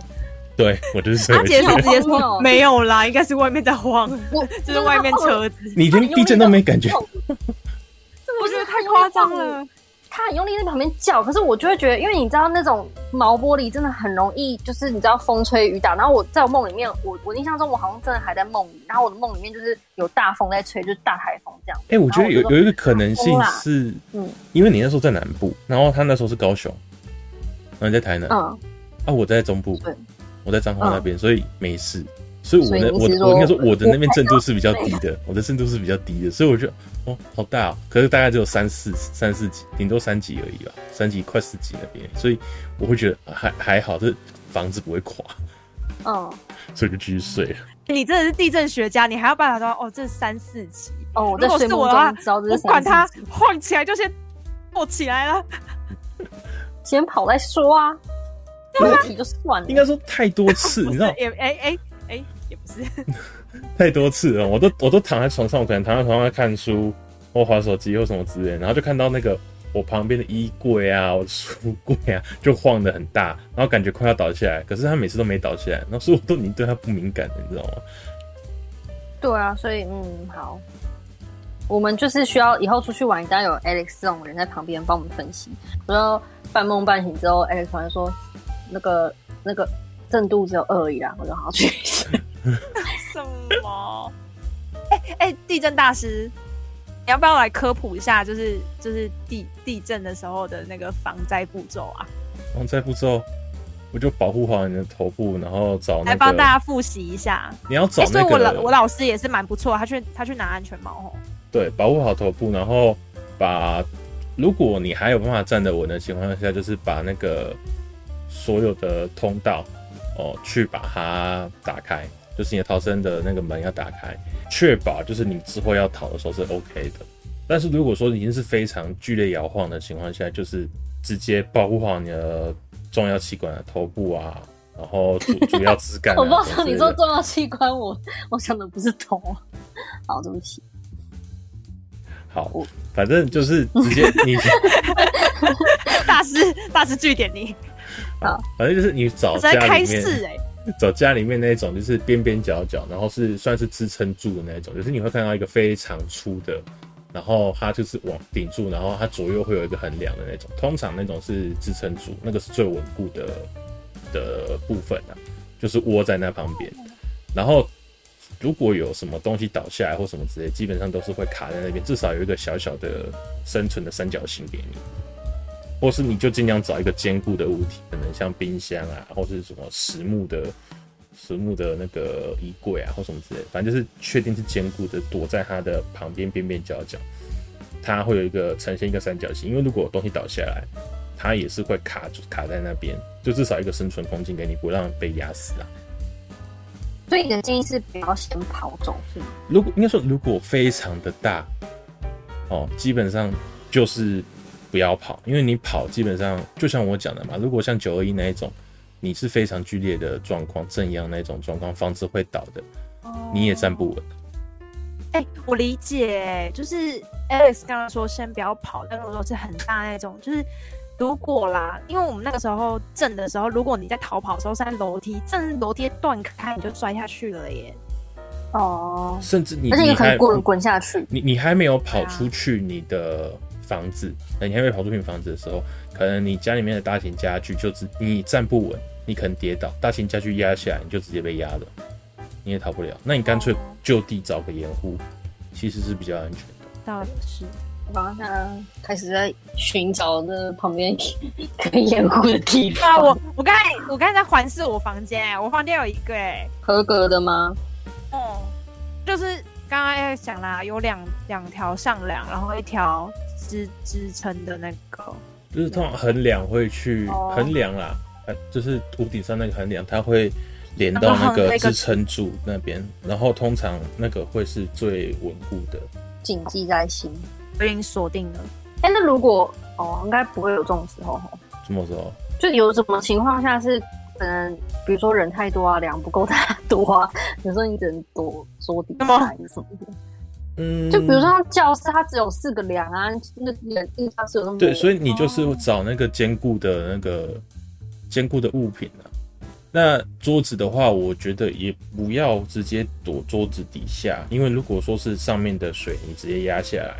B: 对，我就是
A: 阿杰直接说没有啦，应该是外面在晃，我 就是外面车子，
B: 你连地震都没感觉，
A: 我觉得太夸张了。
C: 他很用力在旁边叫，可是我就会觉得，因为你知道那种毛玻璃真的很容易，就是你知道风吹雨打。然后我在我梦里面，我我印象中我好像真的还在梦里，然后我的梦里面就是有大风在吹，就是大台风这样。哎、
B: 欸，我觉得有有一个可能性是，嗯，因为你那时候在南部，然后他那时候是高雄。然后你在台南，
C: 嗯，
B: 啊，我在中部，
C: 对，
B: 我在彰化那边，
C: 嗯，
B: 所以没事。所以我的我我应该说我的那边震度是比较 低的，我的震度是比较低的，所以我觉得哦好大哦，可是大概只有三四三四级，顶多三级而已吧，三级快四级那边，所以我会觉得还还好，这房子不会垮，
C: 嗯，
B: 所以就继续睡了。
A: 你真的是地震学家，你还要办法说哦这是三四级
C: 哦，
A: 如果是我的话，我管它晃起来就先坐起来了，
C: 先跑再说啊，裸体就算了，
B: 应该说太多次，你知道？
A: 哎哎哎。哎，也不是
B: 太多次了，我都我都躺在床上，我可能躺在床上在看书或滑手机或什么之类，然后就看到那个我旁边的衣柜啊，我的书柜啊，就晃得很大，然后感觉快要倒下来，可是他每次都没倒下来，然后所以我都已经对他不敏感了，你知道吗？
C: 对啊，所以嗯，好，我们就是需要以后出去玩，一定要有 Alex 这种人在旁边帮我们分析。然后半梦半醒之后，Alex 突然说那个那个。震度只有二而已啦，我就好好去一次。
A: 什么？哎、欸、哎、欸，地震大师，你要不要来科普一下？就是就是地地震的时候的那个防灾步骤啊？
B: 防灾步骤，我就保护好你的头部，然后找、那个、
A: 来帮大家复习一下。
B: 你要找、那个
A: 欸、所以我老我老师也是蛮不错，他去他去拿安全帽哦。
B: 对，保护好头部，然后把如果你还有办法站得稳的情况下，就是把那个所有的通道。哦，去把它打开，就是你的逃生的那个门要打开，确保就是你之后要逃的时候是 OK 的。但是如果说已经是非常剧烈摇晃的情况下，就是直接保护好你的重要器官的头部啊，然后主 主要枝干、啊。
C: 我不知道你说重要器官，我我想的不是头。好，对不起。
B: 好，反正就是直接你
A: 大师大师据点你。
B: 好，反正就是你找家里面，
A: 欸、
B: 找家里面那种，就是边边角角，然后是算是支撑住的那种，就是你会看到一个非常粗的，然后它就是往顶住，然后它左右会有一个横梁的那种，通常那种是支撑住，那个是最稳固的的部分啊，就是窝在那旁边，然后如果有什么东西倒下来或什么之类，基本上都是会卡在那边，至少有一个小小的生存的三角形给你。或是你就尽量找一个坚固的物体，可能像冰箱啊，或是什么实木的、实木的那个衣柜啊，或什么之类的，反正就是确定是坚固的，躲在它的旁边边边角角，它会有一个呈现一个三角形。因为如果东西倒下来，它也是会卡住卡在那边，就至少一个生存空间给你，不让被压死啊。
C: 所以你的建议是不要先跑走，是吗？
B: 如果应该说如果非常的大，哦，基本上就是。不要跑，因为你跑基本上就像我讲的嘛。如果像九二一那一种，你是非常剧烈的状况，震央那种状况，房子会倒的，你也站不稳。
A: 哎、欸，我理解，就是 Alex 刚刚说先不要跑，但是如果是很大那种，就是如果啦，因为我们那个时候震的时候，如果你在逃跑的时候是在楼梯，震楼梯断开，你就摔下去了耶。
C: 哦，
B: 甚至你
C: 而且你可能滚滚下去，
B: 你你还没有跑出去，你的。房子，那你还没跑出去房子的时候，可能你家里面的大型家具就只你站不稳，你可能跌倒，大型家具压下来，你就直接被压了，你也逃不了。那你干脆就地找个掩护，其实是比较安全的。
A: 倒也是，
C: 我刚刚开始在寻找那旁边可以掩护的地方。
A: 啊，我我刚才我刚才在环视我房间，我房间有一个哎，
C: 合格的吗？
A: 哦、嗯，就是刚刚在讲啦，有两两条上梁，然后一条。支支撑的那个，
B: 就是通常横梁会去横梁啦，呃，就是屋顶上那个横梁，它会连到那个支撑柱那边，然后通常那个会是最稳固的，
C: 谨记在心，
A: 我已经锁定了。
C: 哎、欸，那如果哦，应该不会有这种时候哈？
B: 什么时候？
C: 就有什么情况下是可能，比如说人太多啊，梁不够大多啊，有时候你只能躲桌底下还是什么的。
B: 嗯，
C: 就比如说教室，它只有四个梁啊，那人地上是有那么多
B: 对，所以你就是找那个坚固的那个坚固的物品啊。那桌子的话，我觉得也不要直接躲桌子底下，因为如果说是上面的水，你直接压下来，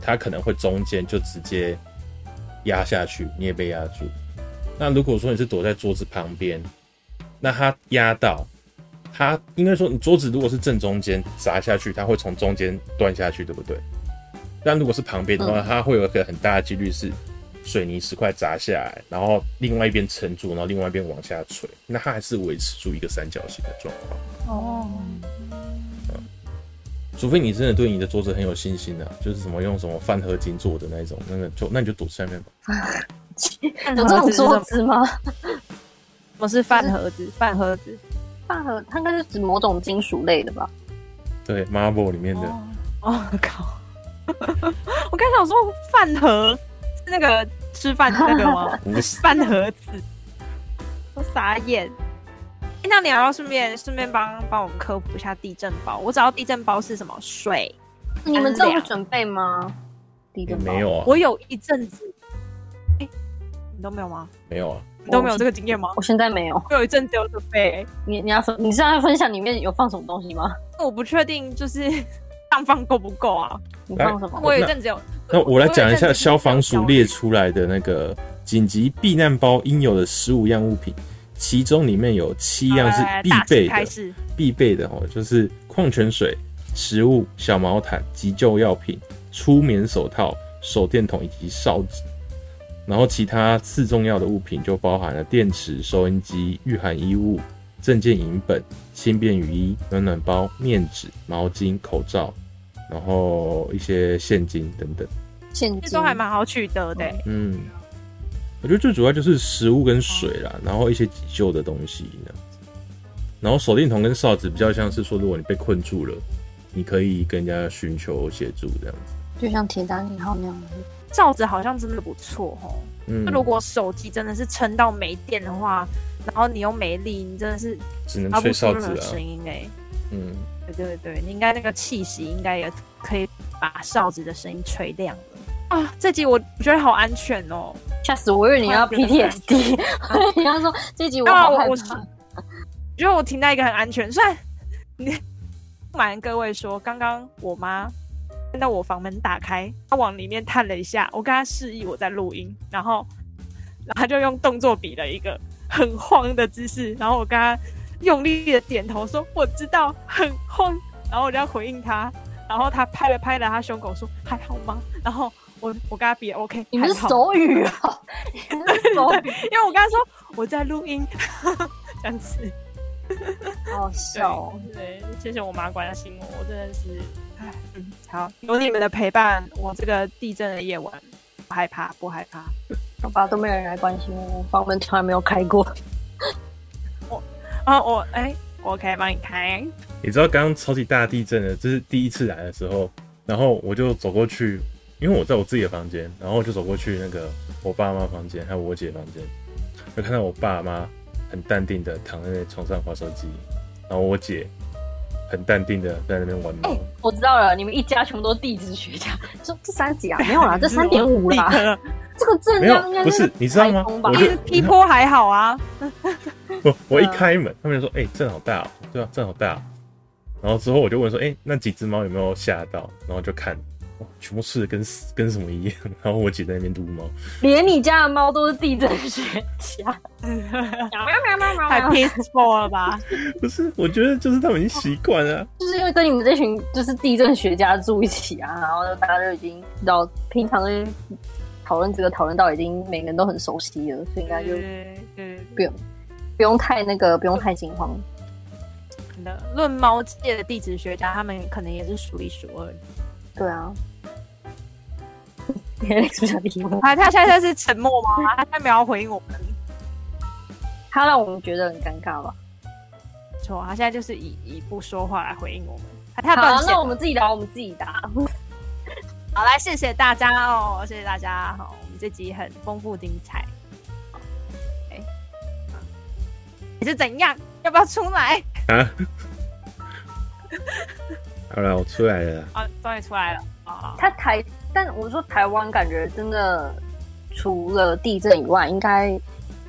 B: 它可能会中间就直接压下去，你也被压住。那如果说你是躲在桌子旁边，那它压到。它应该说，你桌子如果是正中间砸下去，它会从中间断下去，对不对？但如果是旁边的话，它会有一个很大的几率是水泥石块砸下来，然后另外一边撑住，然后另外一边往下垂，那它还是维持住一个三角形的状况。哦。除非你真的对你的桌子很有信心啊，就是什么用什么饭合金做的那种，那个就那你就躲下面吧。
C: 有这种桌子吗？
A: 我是饭盒子，饭盒子，
C: 饭盒，它应该是指某种金属类的吧？
B: 对，Marble 里面的。
A: 哦 靠！我刚想说饭盒是那个吃饭的那个吗？
B: 不是
A: 饭盒子，我傻眼。那你要顺便顺便帮帮我们科普一下地震包。我知道地震包是什么水，
C: 你们这会准备吗？地震包
B: 没有啊，
A: 我有一阵子，哎、欸，你都没有吗？
B: 没有啊，
A: 你都没有这个经验吗？
C: 我现在没有，
A: 我有一阵子有准备。
C: 你你要分，你是要分享里面有放什么东西吗？
A: 我不确定，就是 上放够不够啊？
C: 你放什么？
A: 我有一阵子有。
B: 那我来讲一下消防署列出来的那个紧急避难包应有的十五样物品。其中里面有七样是必备的，必备的哦，就是矿泉水、食物、小毛毯、急救药品、粗棉手套、手电筒以及哨子。然后其他次重要的物品就包含了电池、收音机、御寒衣物、证件影本、轻便雨衣、暖暖包、面纸、毛巾、口罩，然后一些现金等等。
C: 现金
A: 这都还蛮好取得的。
B: 嗯。我觉得最主要就是食物跟水啦，然后一些急救的东西这样子，然后手电筒跟哨子比较像是说，如果你被困住了，你可以跟人家寻求协助这样子，
C: 就像铁达尼号那样子。
A: 哨子好像真的不错哦。嗯。那如果手机真的是撑到没电的话，然后你又没力，你真的是
B: 只能吹哨子啊。
A: 声音哎。
B: 嗯。
A: 对对对，你应该那个气息应该也可以把哨子的声音吹亮了。啊，这集我觉得好安全哦。
C: 吓死我！以为你要 PTSD，你要说这集我好害怕。我
A: 觉得我停在一个很安全，虽然你不瞒各位说，刚刚我妈看到我房门打开，他往里面探了一下，我跟他示意我在录音，然后，然后他就用动作比了一个很慌的姿势，然后我跟他用力的点头说我知道很慌，然后我就要回应他，然后他拍了拍了他胸口说还好吗？然后。我我跟他比，OK，
C: 你们是手语啊？你们是手语，
A: 因为我跟他说我在录音，这样子，
C: 好笑哦。
A: 对，谢谢我妈关心我，我真的是，哎，嗯，好，有你们的陪伴，我这个地震的夜晚不害怕，不害怕。
C: 好吧，都没有人来关心我，房门从来没有开过。
A: 我啊，我哎，我可以帮你开。
B: 你知道刚刚超级大地震的，这是第一次来的时候，然后我就走过去。因为我在我自己的房间，然后我就走过去那个我爸妈房间，还有我姐房间，就看到我爸妈很淡定的躺在那床上划手机，然后我姐很淡定的在那边玩哎。
C: 欸，我知道了，你们一家全部都是地质学家，这 这三级啊？没有啦，这三点五啦。这个震量应该
B: 不是，你知道吗？
A: 其实 P 波还好啊。
B: 我我一开门，他们就说：“哎、欸，震好大哦。”对啊，震好大。然后之后我就问说：“哎、欸，那几只猫有没有吓到？”然后就看。全部睡得跟跟什么一样，然后我姐在那边撸猫，
C: 连你家的猫都是地震学家，
A: 太 peaceful 了吧？
B: 不是，我觉得就是他们已经习惯了，
C: 就是因为跟你们这群就是地震学家住一起啊，然后大家都已经知道平常讨论这个讨论到已经每个人都很熟悉了，所以应该就不用不用太那个不用太惊慌。
A: 的论猫界的地质学家，他们可能也是数一数二的。
C: 对啊。
A: 他他现在是沉默吗？他现在没有回应我们，
C: 他让我们觉得很尴尬吧？
A: 错，他现在就是以以不说话来回应我们。
C: 他好、啊，那我们自己答，我们自己答。
A: 好，来，谢谢大家哦，谢谢大家。好，我们这集很丰富精彩。哎，你是怎样？要不要出来？啊？
B: 好了，我出来了。
A: 啊，终于出来了。啊，
C: 他台。但我说台湾感觉真的除了地震以外，应该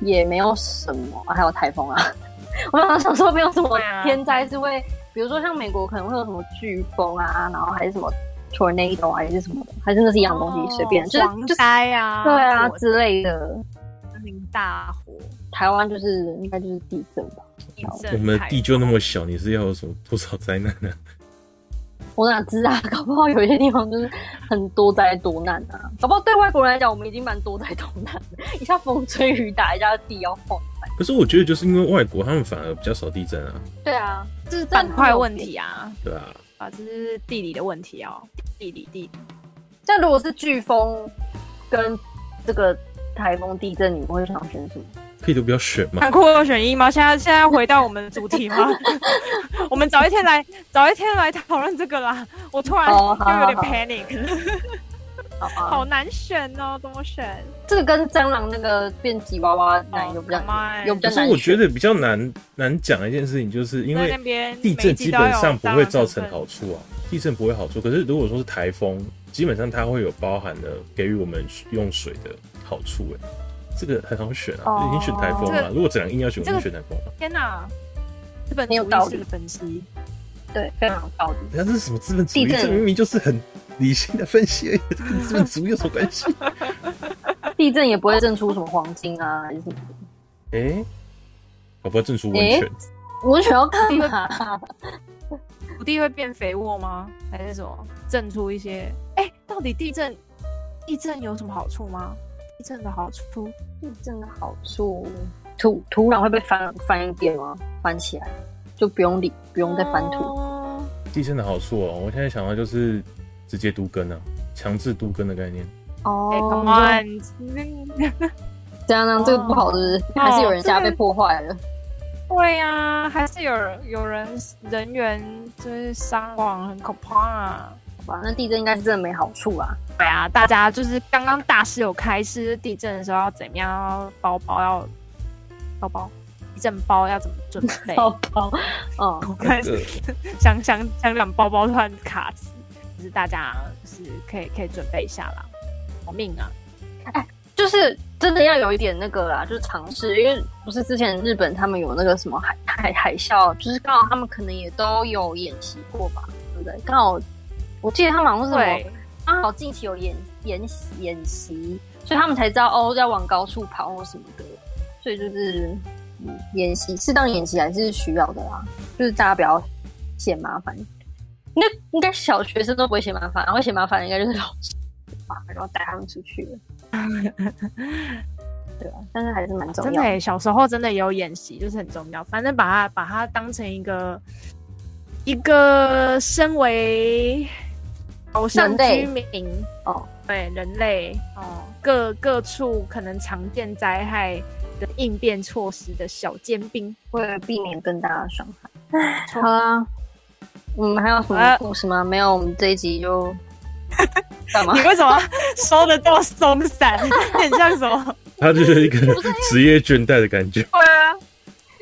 C: 也没有什么，还有台风啊。我刚刚想说没有什么天灾是会，比如说像美国可能会有什么飓风啊，然后还是什么 tornado 还是什么的，还真的是一样东西，随、哦、便就是就灾啊，对啊之类的，
A: 森林大火。
C: 台湾就是应该就是地震吧。
B: 我们的地就那么小，你是要有什么多少灾难呢？
C: 我哪知啊？搞不好有一些地方就是很多灾多难啊！搞不好对外国人来讲，我们已经蛮多灾多难的，一下风吹雨打，一下地要晃。
B: 可是我觉得，就是因为外国他们反而比较少地震啊。
C: 对啊，
A: 这是板块问题啊。
B: 对啊，
A: 啊，这是地理的问题哦，地理地理。
C: 那如果是飓风跟这个台风地震，你们会想选什么？
B: 可以都不要选吗？
A: 看酷二选一吗？现在现在回到我们的主题吗？我们早一天来，早一天来讨论这个啦。我突然又有点 panic，
C: 好，好，
A: 好难选哦，怎么选？
C: 这个跟蟑螂那个变吉娃娃奶有比较有比较难。
B: 可是我觉得比较难难讲的一件事情，就是因为地震基本上不会造成好处啊，地震不会好处。可是如果说是台风，基本上它会有包含了给予我们用水的好处哎。这个很好选啊，已经选台风了。如果这两个硬要选，我就选台风了。
A: 天哪，资本主义式的分析，
C: 对，非常有道理。
B: 人家这是什么资本主义？这明明就是很理性的分析而已，这跟资本主义有什么关系？
C: 地震也不会震出什么黄金啊，还是什么的？
B: 哎，我不会震出温泉。
C: 温泉要干嘛？
A: 土地会变肥沃吗？还是什么震出一些？哎，到底地震地震有什么好处吗？地震的好处，
C: 地震的好处，土土壤会被翻翻一遍吗？翻起来就不用理，不用再翻土。
B: 地震的好处哦，我现在想到就是直接都根啊，强制都根的概念。
C: 哦、
A: oh,，Come on，
C: 这样呢？这个不好是不是？Oh, 还是有人家被破坏了？
A: 对呀、啊，还是有有人人员就是伤亡，很可怕啊。
C: 哇，那地震应该是真的没好处啊！
A: 对啊，大家就是刚刚大师有开示，地震的时候要怎么样？包包要包包，地震包要怎么准备？
C: 包包，哦，
A: 开始想想想讲包包突然卡词，就是大家就是可以可以准备一下啦，保命啊！
C: 哎，就是真的要有一点那个啦，就是尝试，因为不是之前日本他们有那个什么海海海啸，就是刚好他们可能也都有演习过吧，对不对？刚好。我记得他们好像是什么，刚好近期有演演演习，所以他们才知道哦，要往高处跑或什么的。所以就是，嗯，演习适当演习还是需要的啦，就是大家不要嫌麻烦。应该应该小学生都不会嫌麻烦，然后嫌麻烦的应该就是老师吧，然后带他们出去了。对啊，但是还是蛮重要的。
A: 真的，小时候真的也有演习，就是很重要。反正把它把它当成一个一个身为。岛上居民哦，对人类哦，各各处可能常见灾害的应变措施的小尖兵，
C: 为了避免更大的伤害。好啦，嗯，还有什么故事吗？没有，我们这一集就 干嘛？
A: 你为什么 说的这么松散？很像什么？
B: 他就是一个职业倦怠的感觉。
A: 对啊，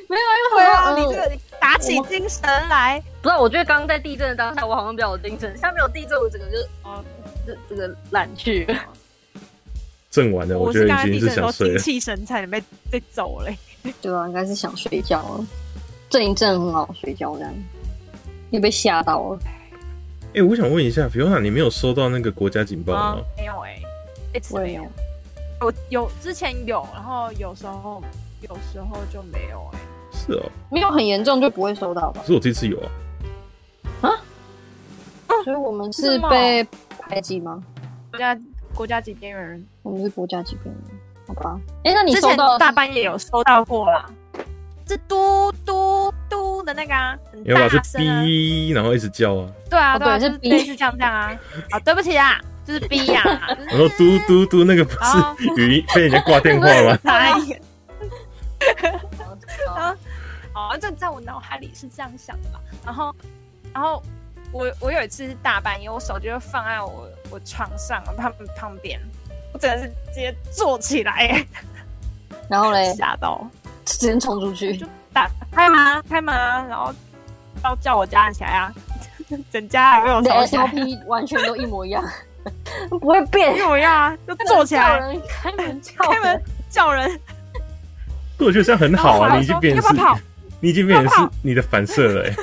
C: 没有，因为啊，
A: 你这个。打起精神来！
C: 不知道，我觉得刚刚在地震的当下，我好像比较有精神。现在没有地震，我整个就哦，这这个懒去。
B: 震完了，我觉得已经是想睡了。
A: 精气神差点被被走嘞。
C: 对啊，应该是想睡觉了。震一震很好睡觉，这样。你被吓到了。
B: 哎、欸，我想问一下，Fiona，你没有收到那个国家警报吗？
A: 啊、没有哎、欸，一次没有。我有之前有，然后有时候有时候就没有哎、欸。
B: 是哦，
C: 没有很严重就不会收到吧？
B: 可是我这次有啊，
C: 啊，所以我们是被排挤吗？
A: 国家国家级边缘人，
C: 我们是国家级边缘人，好吧？哎、欸，那你之前
A: 大半夜有收到过啦？是嘟嘟嘟的那个啊，很大声、啊，是哔，
B: 然后一直叫啊，
A: 对啊，对啊，是哔，是这样这样啊，啊，对不起啊，就是哔呀，
B: 然后嘟嘟嘟那个不是语音被人家挂电话吗？
A: 啊，好，这在我脑海里是这样想的嘛。然后，然后我我有一次是大半夜，我手机就放在我我床上旁旁边，我真的是直接坐起来，
C: 然后嘞
A: 吓到，
C: 直接冲出去，
A: 就打开门，开门，然后要叫我家人起来啊，整家还没有吵起来
C: ，SOP 完全都一模一样，不会变，
A: 一模一样啊，就坐起来，
C: 开门叫
A: 开门叫人。
B: 我觉得这样很好啊，你已经变成是，你已经变成是你的反射了，欸。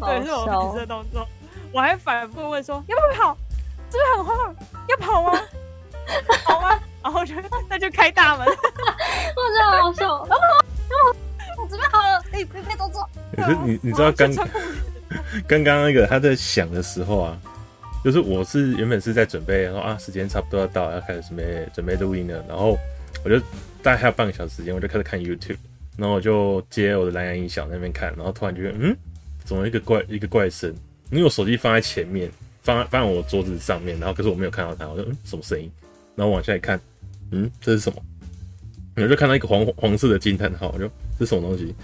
A: 对，是我反射动作。我还反复问说：“要不要跑？是不是很慌？要跑吗？跑吗？”然后就那就开大门。
C: 我觉得好笑。要跑，要跑，我准备好了，可以可以动作。
B: 可是你你知道刚 刚刚那个他在想的时候啊，就是我是原本是在准备，然后啊时间差不多要到，要开始准备准备录音了，然后我就大概还有半个小时时间，我就开始看 YouTube，然后我就接我的蓝牙音响在那边看，然后突然觉得嗯，总有一个怪一个怪声？因为我手机放在前面，放在放在我桌子上面，然后可是我没有看到它，我说嗯什么声音？然后往下一看，嗯这是什么？我就看到一个黄黄色的惊叹号，我就这是什么东西？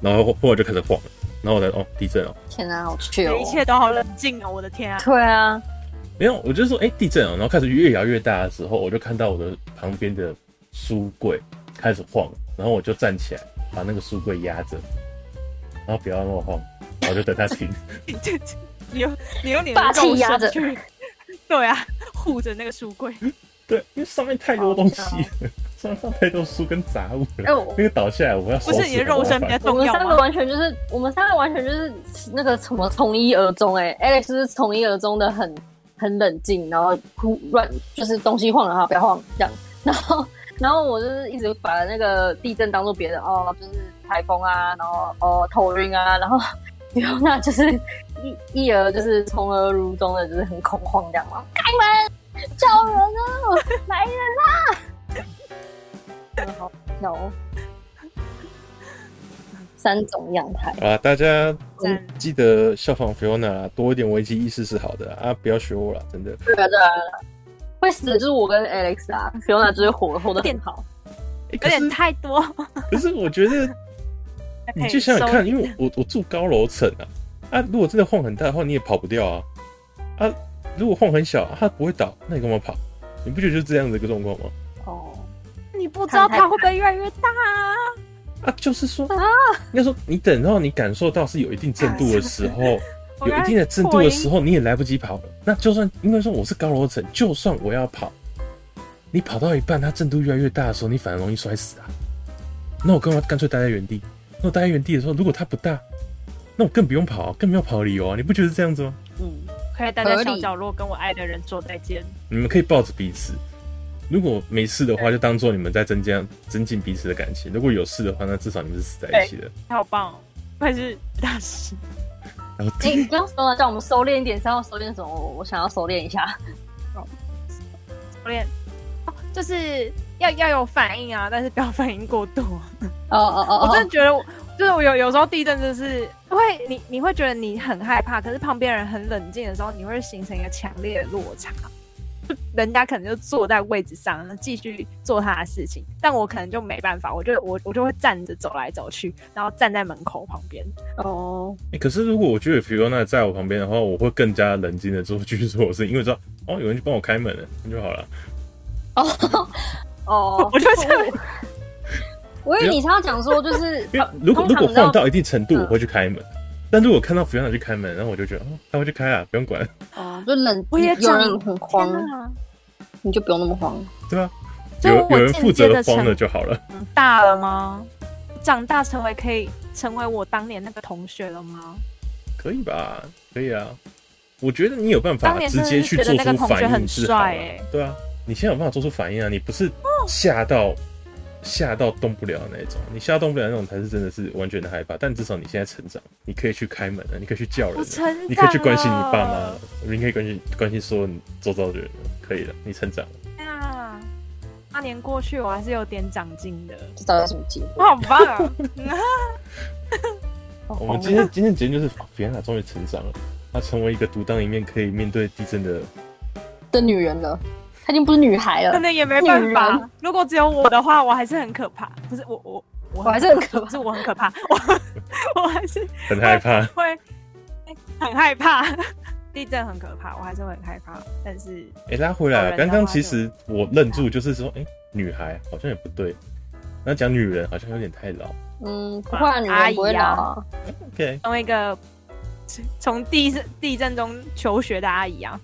B: 然后后来就开始晃，然后我才哦地震哦！
C: 天啊，好去哦！
A: 一切都好冷静哦，我的天啊！
C: 对啊，
B: 没有，我就说哎地震哦，然后开始越摇越大的时候，我就看到我的旁边的书柜开始晃，然后我就站起来把那个书柜压着，然后不要那么晃，然后就等他停。
A: 你用你用你
C: 霸气压着，
A: 对啊，护着那个书柜。
B: 对，因为上面太多东西了，上面太多书跟杂物了。哎，我那个倒下来，我要
A: 不是你的肉身比较重要？
C: 我们三个完全就是，我们三个完全就是那个什么从一而终。哎，Alex 是从一而终的很很冷静，然后忽乱就是东西晃了哈，不要晃这样。然后然后我就是一直把那个地震当做别的哦，就是台风啊，然后哦头晕啊，然后然 后那就是一一而就是从而如中的，就是很恐慌这样嘛，开门。叫人啊！来人啦！真 的好笑哦。三种样态
B: 啊！大家记得效仿 Fiona 多一点危机意识是好的啊！不要学我了，真的。
C: 对啊对啊，会死的就是我跟 Alex 啊，Fiona 就是活活的变好，
A: 有点太多。
B: 可是我觉得，你就想想看，因为我我住高楼层啊啊！如果真的晃很大的话，你也跑不掉啊啊！如果晃很小，它不会倒，那你干嘛跑？你不觉得就是这样的一个状况吗？哦，
A: 你不知道它会不会越来越大啊？
B: 啊，就是说啊，应该说你等到你感受到是有一定震度的时候，有一定的震度的时候，你也来不及跑了。那就算应该说我是高楼层，就算我要跑，你跑到一半，它震度越来越大的时候，你反而容易摔死啊。那我干嘛干脆待在原地？那我待在原地的时候，如果它不大，那我更不用跑，更没有跑的理由啊！你不觉得是这样子吗？嗯。
A: 可以待在小角落跟我爱的人说再见。
B: 你们可以抱着彼此，如果没事的话，就当做你们在增加增进彼此的感情；如果有事的话，那至少你们是死在一起的。
A: 好棒哦，还是大师。
C: 哎、欸，你刚刚说了叫我们收敛一点，是要收敛什么？我想要收敛一下。
A: 收敛哦，就是要要有反应啊，但是不要反应过度。
C: 哦哦哦，
A: 我真的觉得我。就是我有有时候地震就是会你你会觉得你很害怕，可是旁边人很冷静的时候，你会形成一个强烈的落差。就人家可能就坐在位置上，继续做他的事情，但我可能就没办法，我就我我就会站着走来走去，然后站在门口旁边。哦，
B: 哎，可是如果我觉得 Fiona 在我旁边的话，我会更加冷静的做继续做我事，因为知道哦有人去帮我开门了，那就好了。
C: 哦哦，
A: 我就这样。
C: 我以为你常常讲说，就是
B: 如果如果晃到一定程度，我会去开门。但如果看到 Fiona 去开门，然后我就觉得哦，他会去开啊，不用管。
C: 哦，就冷，我也有人很慌，你就不用那么慌，
B: 对啊？有有人负责慌了就好了。
A: 大了吗？长大成为可以成为我当年那个同学了吗？
B: 可以吧？可以啊。我觉得你有办法直接去做出反应，是好。对啊，你现在有办法做出反应啊？你不是吓到。吓到动不了的那种，你吓动不了那种才是真的是完全的害怕。但至少你现在成长，你可以去开门了，你可以去叫人，你可以去关心你爸妈，你可以关心关心所有你周遭的人，可以了，你成长了。
A: 哎呀，八年过去，我还是有点长进的。
C: 不知道有什么结我？
A: 好棒啊！
B: 我们今天今天结论就是，菲安娜终于成长了，她成为一个独当一面，可以面对地震的
C: 的女人了。她已经不是女孩了，
A: 可能也没办法。如果只有我的话，我还是很可怕。不是我我
C: 我还是很可怕，
A: 是我很可怕。我 我还是
B: 很害怕，
A: 会很害怕。地震很可怕，我还是会很害怕。但是，
B: 哎、欸，拉回来了。刚刚其实我愣住，就是说，哎、欸，女孩好像也不对。那讲女人好像有点太老。
C: 嗯，不会，女人不会老啊。
B: OK，
A: 成为一个从地震地震中求学的阿姨啊。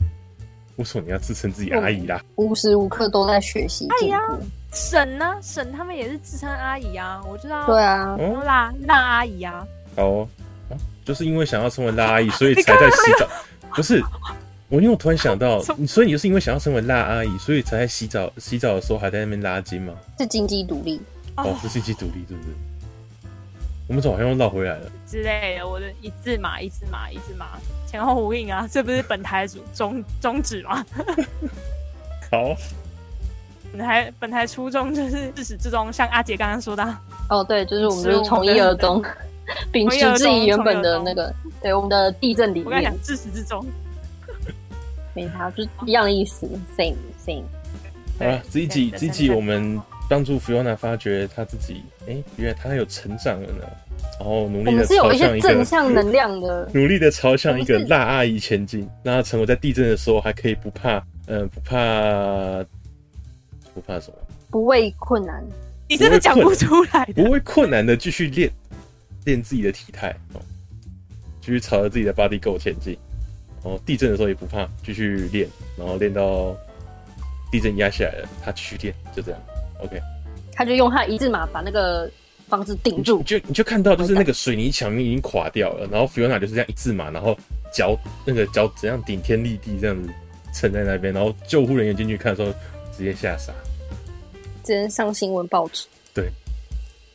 B: 为什么你要自称自己阿姨啦？
C: 无时无刻都在学习。
A: 阿姨啊，婶呢？沈他们也是自称阿姨啊，我知道。
C: 对啊，
A: 辣辣阿姨啊。
B: 哦，就是因为想要成为辣 阿姨，所以才在洗澡。不是，我因为我突然想到，所以你就是因为想要成为辣阿姨，所以才在洗澡洗澡的时候还在那边拉筋吗？
C: 是经济独立。
B: 哦，是经济独立，对不对？我们怎么好像回来了
A: 之类的。我的一字马，一字马，一字马，前后呼应啊！这不是本台主宗宗旨吗？
B: 好，
A: 本台本台初衷就是自始至终，像阿杰刚刚说的。
C: 哦，对，就是我们就是从一而终，秉持自己原本的那个，对我们的地震理念。
A: 我跟你讲，自始至终，
C: 没啥，就是一样的意思，same same。
B: 啊，这一集这一集我们帮助 Fiona 发觉他自己，哎、欸，原来他有成长了呢。然后努力的朝向一个
C: 正向能量的，
B: 努力的朝向一个辣阿姨前进，让他成为在地震的时候还可以不怕，嗯、呃，不怕不怕什么？
C: 不畏困难。
A: 你真的讲不出来的，
B: 不畏困难的继续练练自己的体态哦，继续朝着自己的 body goal 前进。然后地震的时候也不怕，继续练，然后练到。地震压下来了，他继续练，就这样。OK，
C: 他就用他一字马把那个房子顶住，
B: 你就你就看到就是那个水泥墙已经垮掉了，然后 Fiona 就是这样一字马，然后脚那个脚怎样顶天立地这样子撑在那边，然后救护人员进去看的时候直接吓傻，
C: 直接上新闻报纸。
B: 对，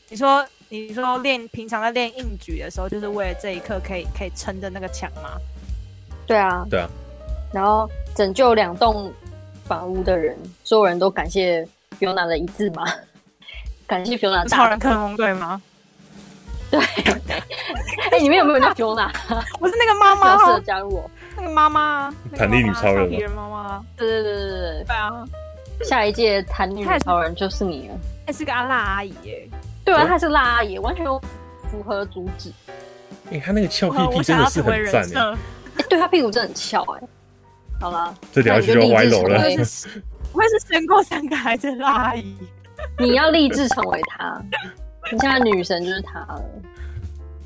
A: 你说你说练平常在练硬举的时候，就是为了这一刻可以可以撑着那个墙吗？
C: 对啊，
B: 对啊，
C: 然后拯救两栋。房屋的人，所有人都感谢 Fiona 的一致吗，感谢 Fiona。
A: 超人克隆队吗？
C: 对。哎、欸，你们有没有叫 Fiona？
A: 我是那个妈妈，
C: 适合加入我。
A: 那个妈妈，
B: 弹力女超人。
A: 别人妈妈。
C: 对对对对对。
A: 对啊。
C: 下一届弹力女超人就是你了。
A: 还是个阿辣阿姨耶。
C: 对啊，她是辣阿姨，完全符合主旨。
B: 哎、欸，她那个翘屁屁真的是很赞哎。
C: 哎，对，她屁股真的很翘哎。好了，
B: 这条就要歪楼了。
A: 我会是生过三个孩子的阿姨。
C: 你要立志成为她，你现在女神就是她了。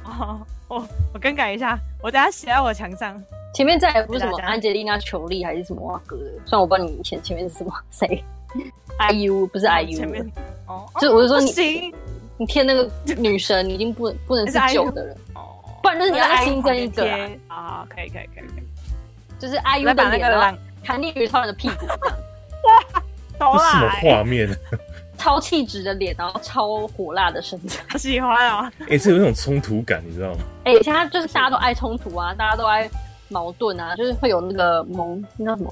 A: 哦，我我更改一下，我等下写在我墙上。
C: 前面再也不是什么安吉丽娜·裘丽还是什么哇哥的，虽然我不知道你以前前面是什么谁。IU 不是 IU。前面哦，就我就说你，行你贴那个女神，你已经不能不能是 旧的人哦，不然就是你要新增一个
A: 啊，可以可以可以可以。
C: 就是 IU 的脸，然后弹力鱼超人的屁股，
A: 来！
B: 什么画面？
C: 超气质的脸，然后超火辣的身材，
A: 喜欢啊！
B: 哎、欸，是有那种冲突感，你知道吗？
C: 哎、欸，现在就是大家都爱冲突啊，大家都爱矛盾啊，就是会有那个萌，那叫什么？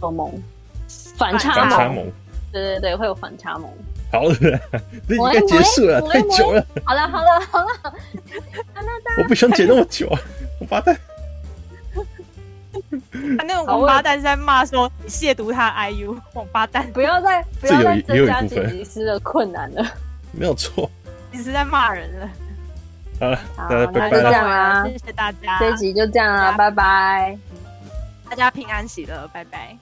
C: 什么萌？反差萌。反差萌。对对对，会有反差萌。
B: 好了，这应该结束了，太久了。
C: 好了好了好了，
B: 我不想剪那么久啊，我发呆。
A: 他 那个王八蛋是在骂说你亵渎他的 IU 王八蛋，
C: 不要再不要再增加剪辑师的困难了。
B: 没有错，
A: 你是在骂人了。
B: 好了，
C: 好，那就这样啦，谢谢大家，这一集就这样啦，拜拜，
A: 大家平安喜乐，拜拜。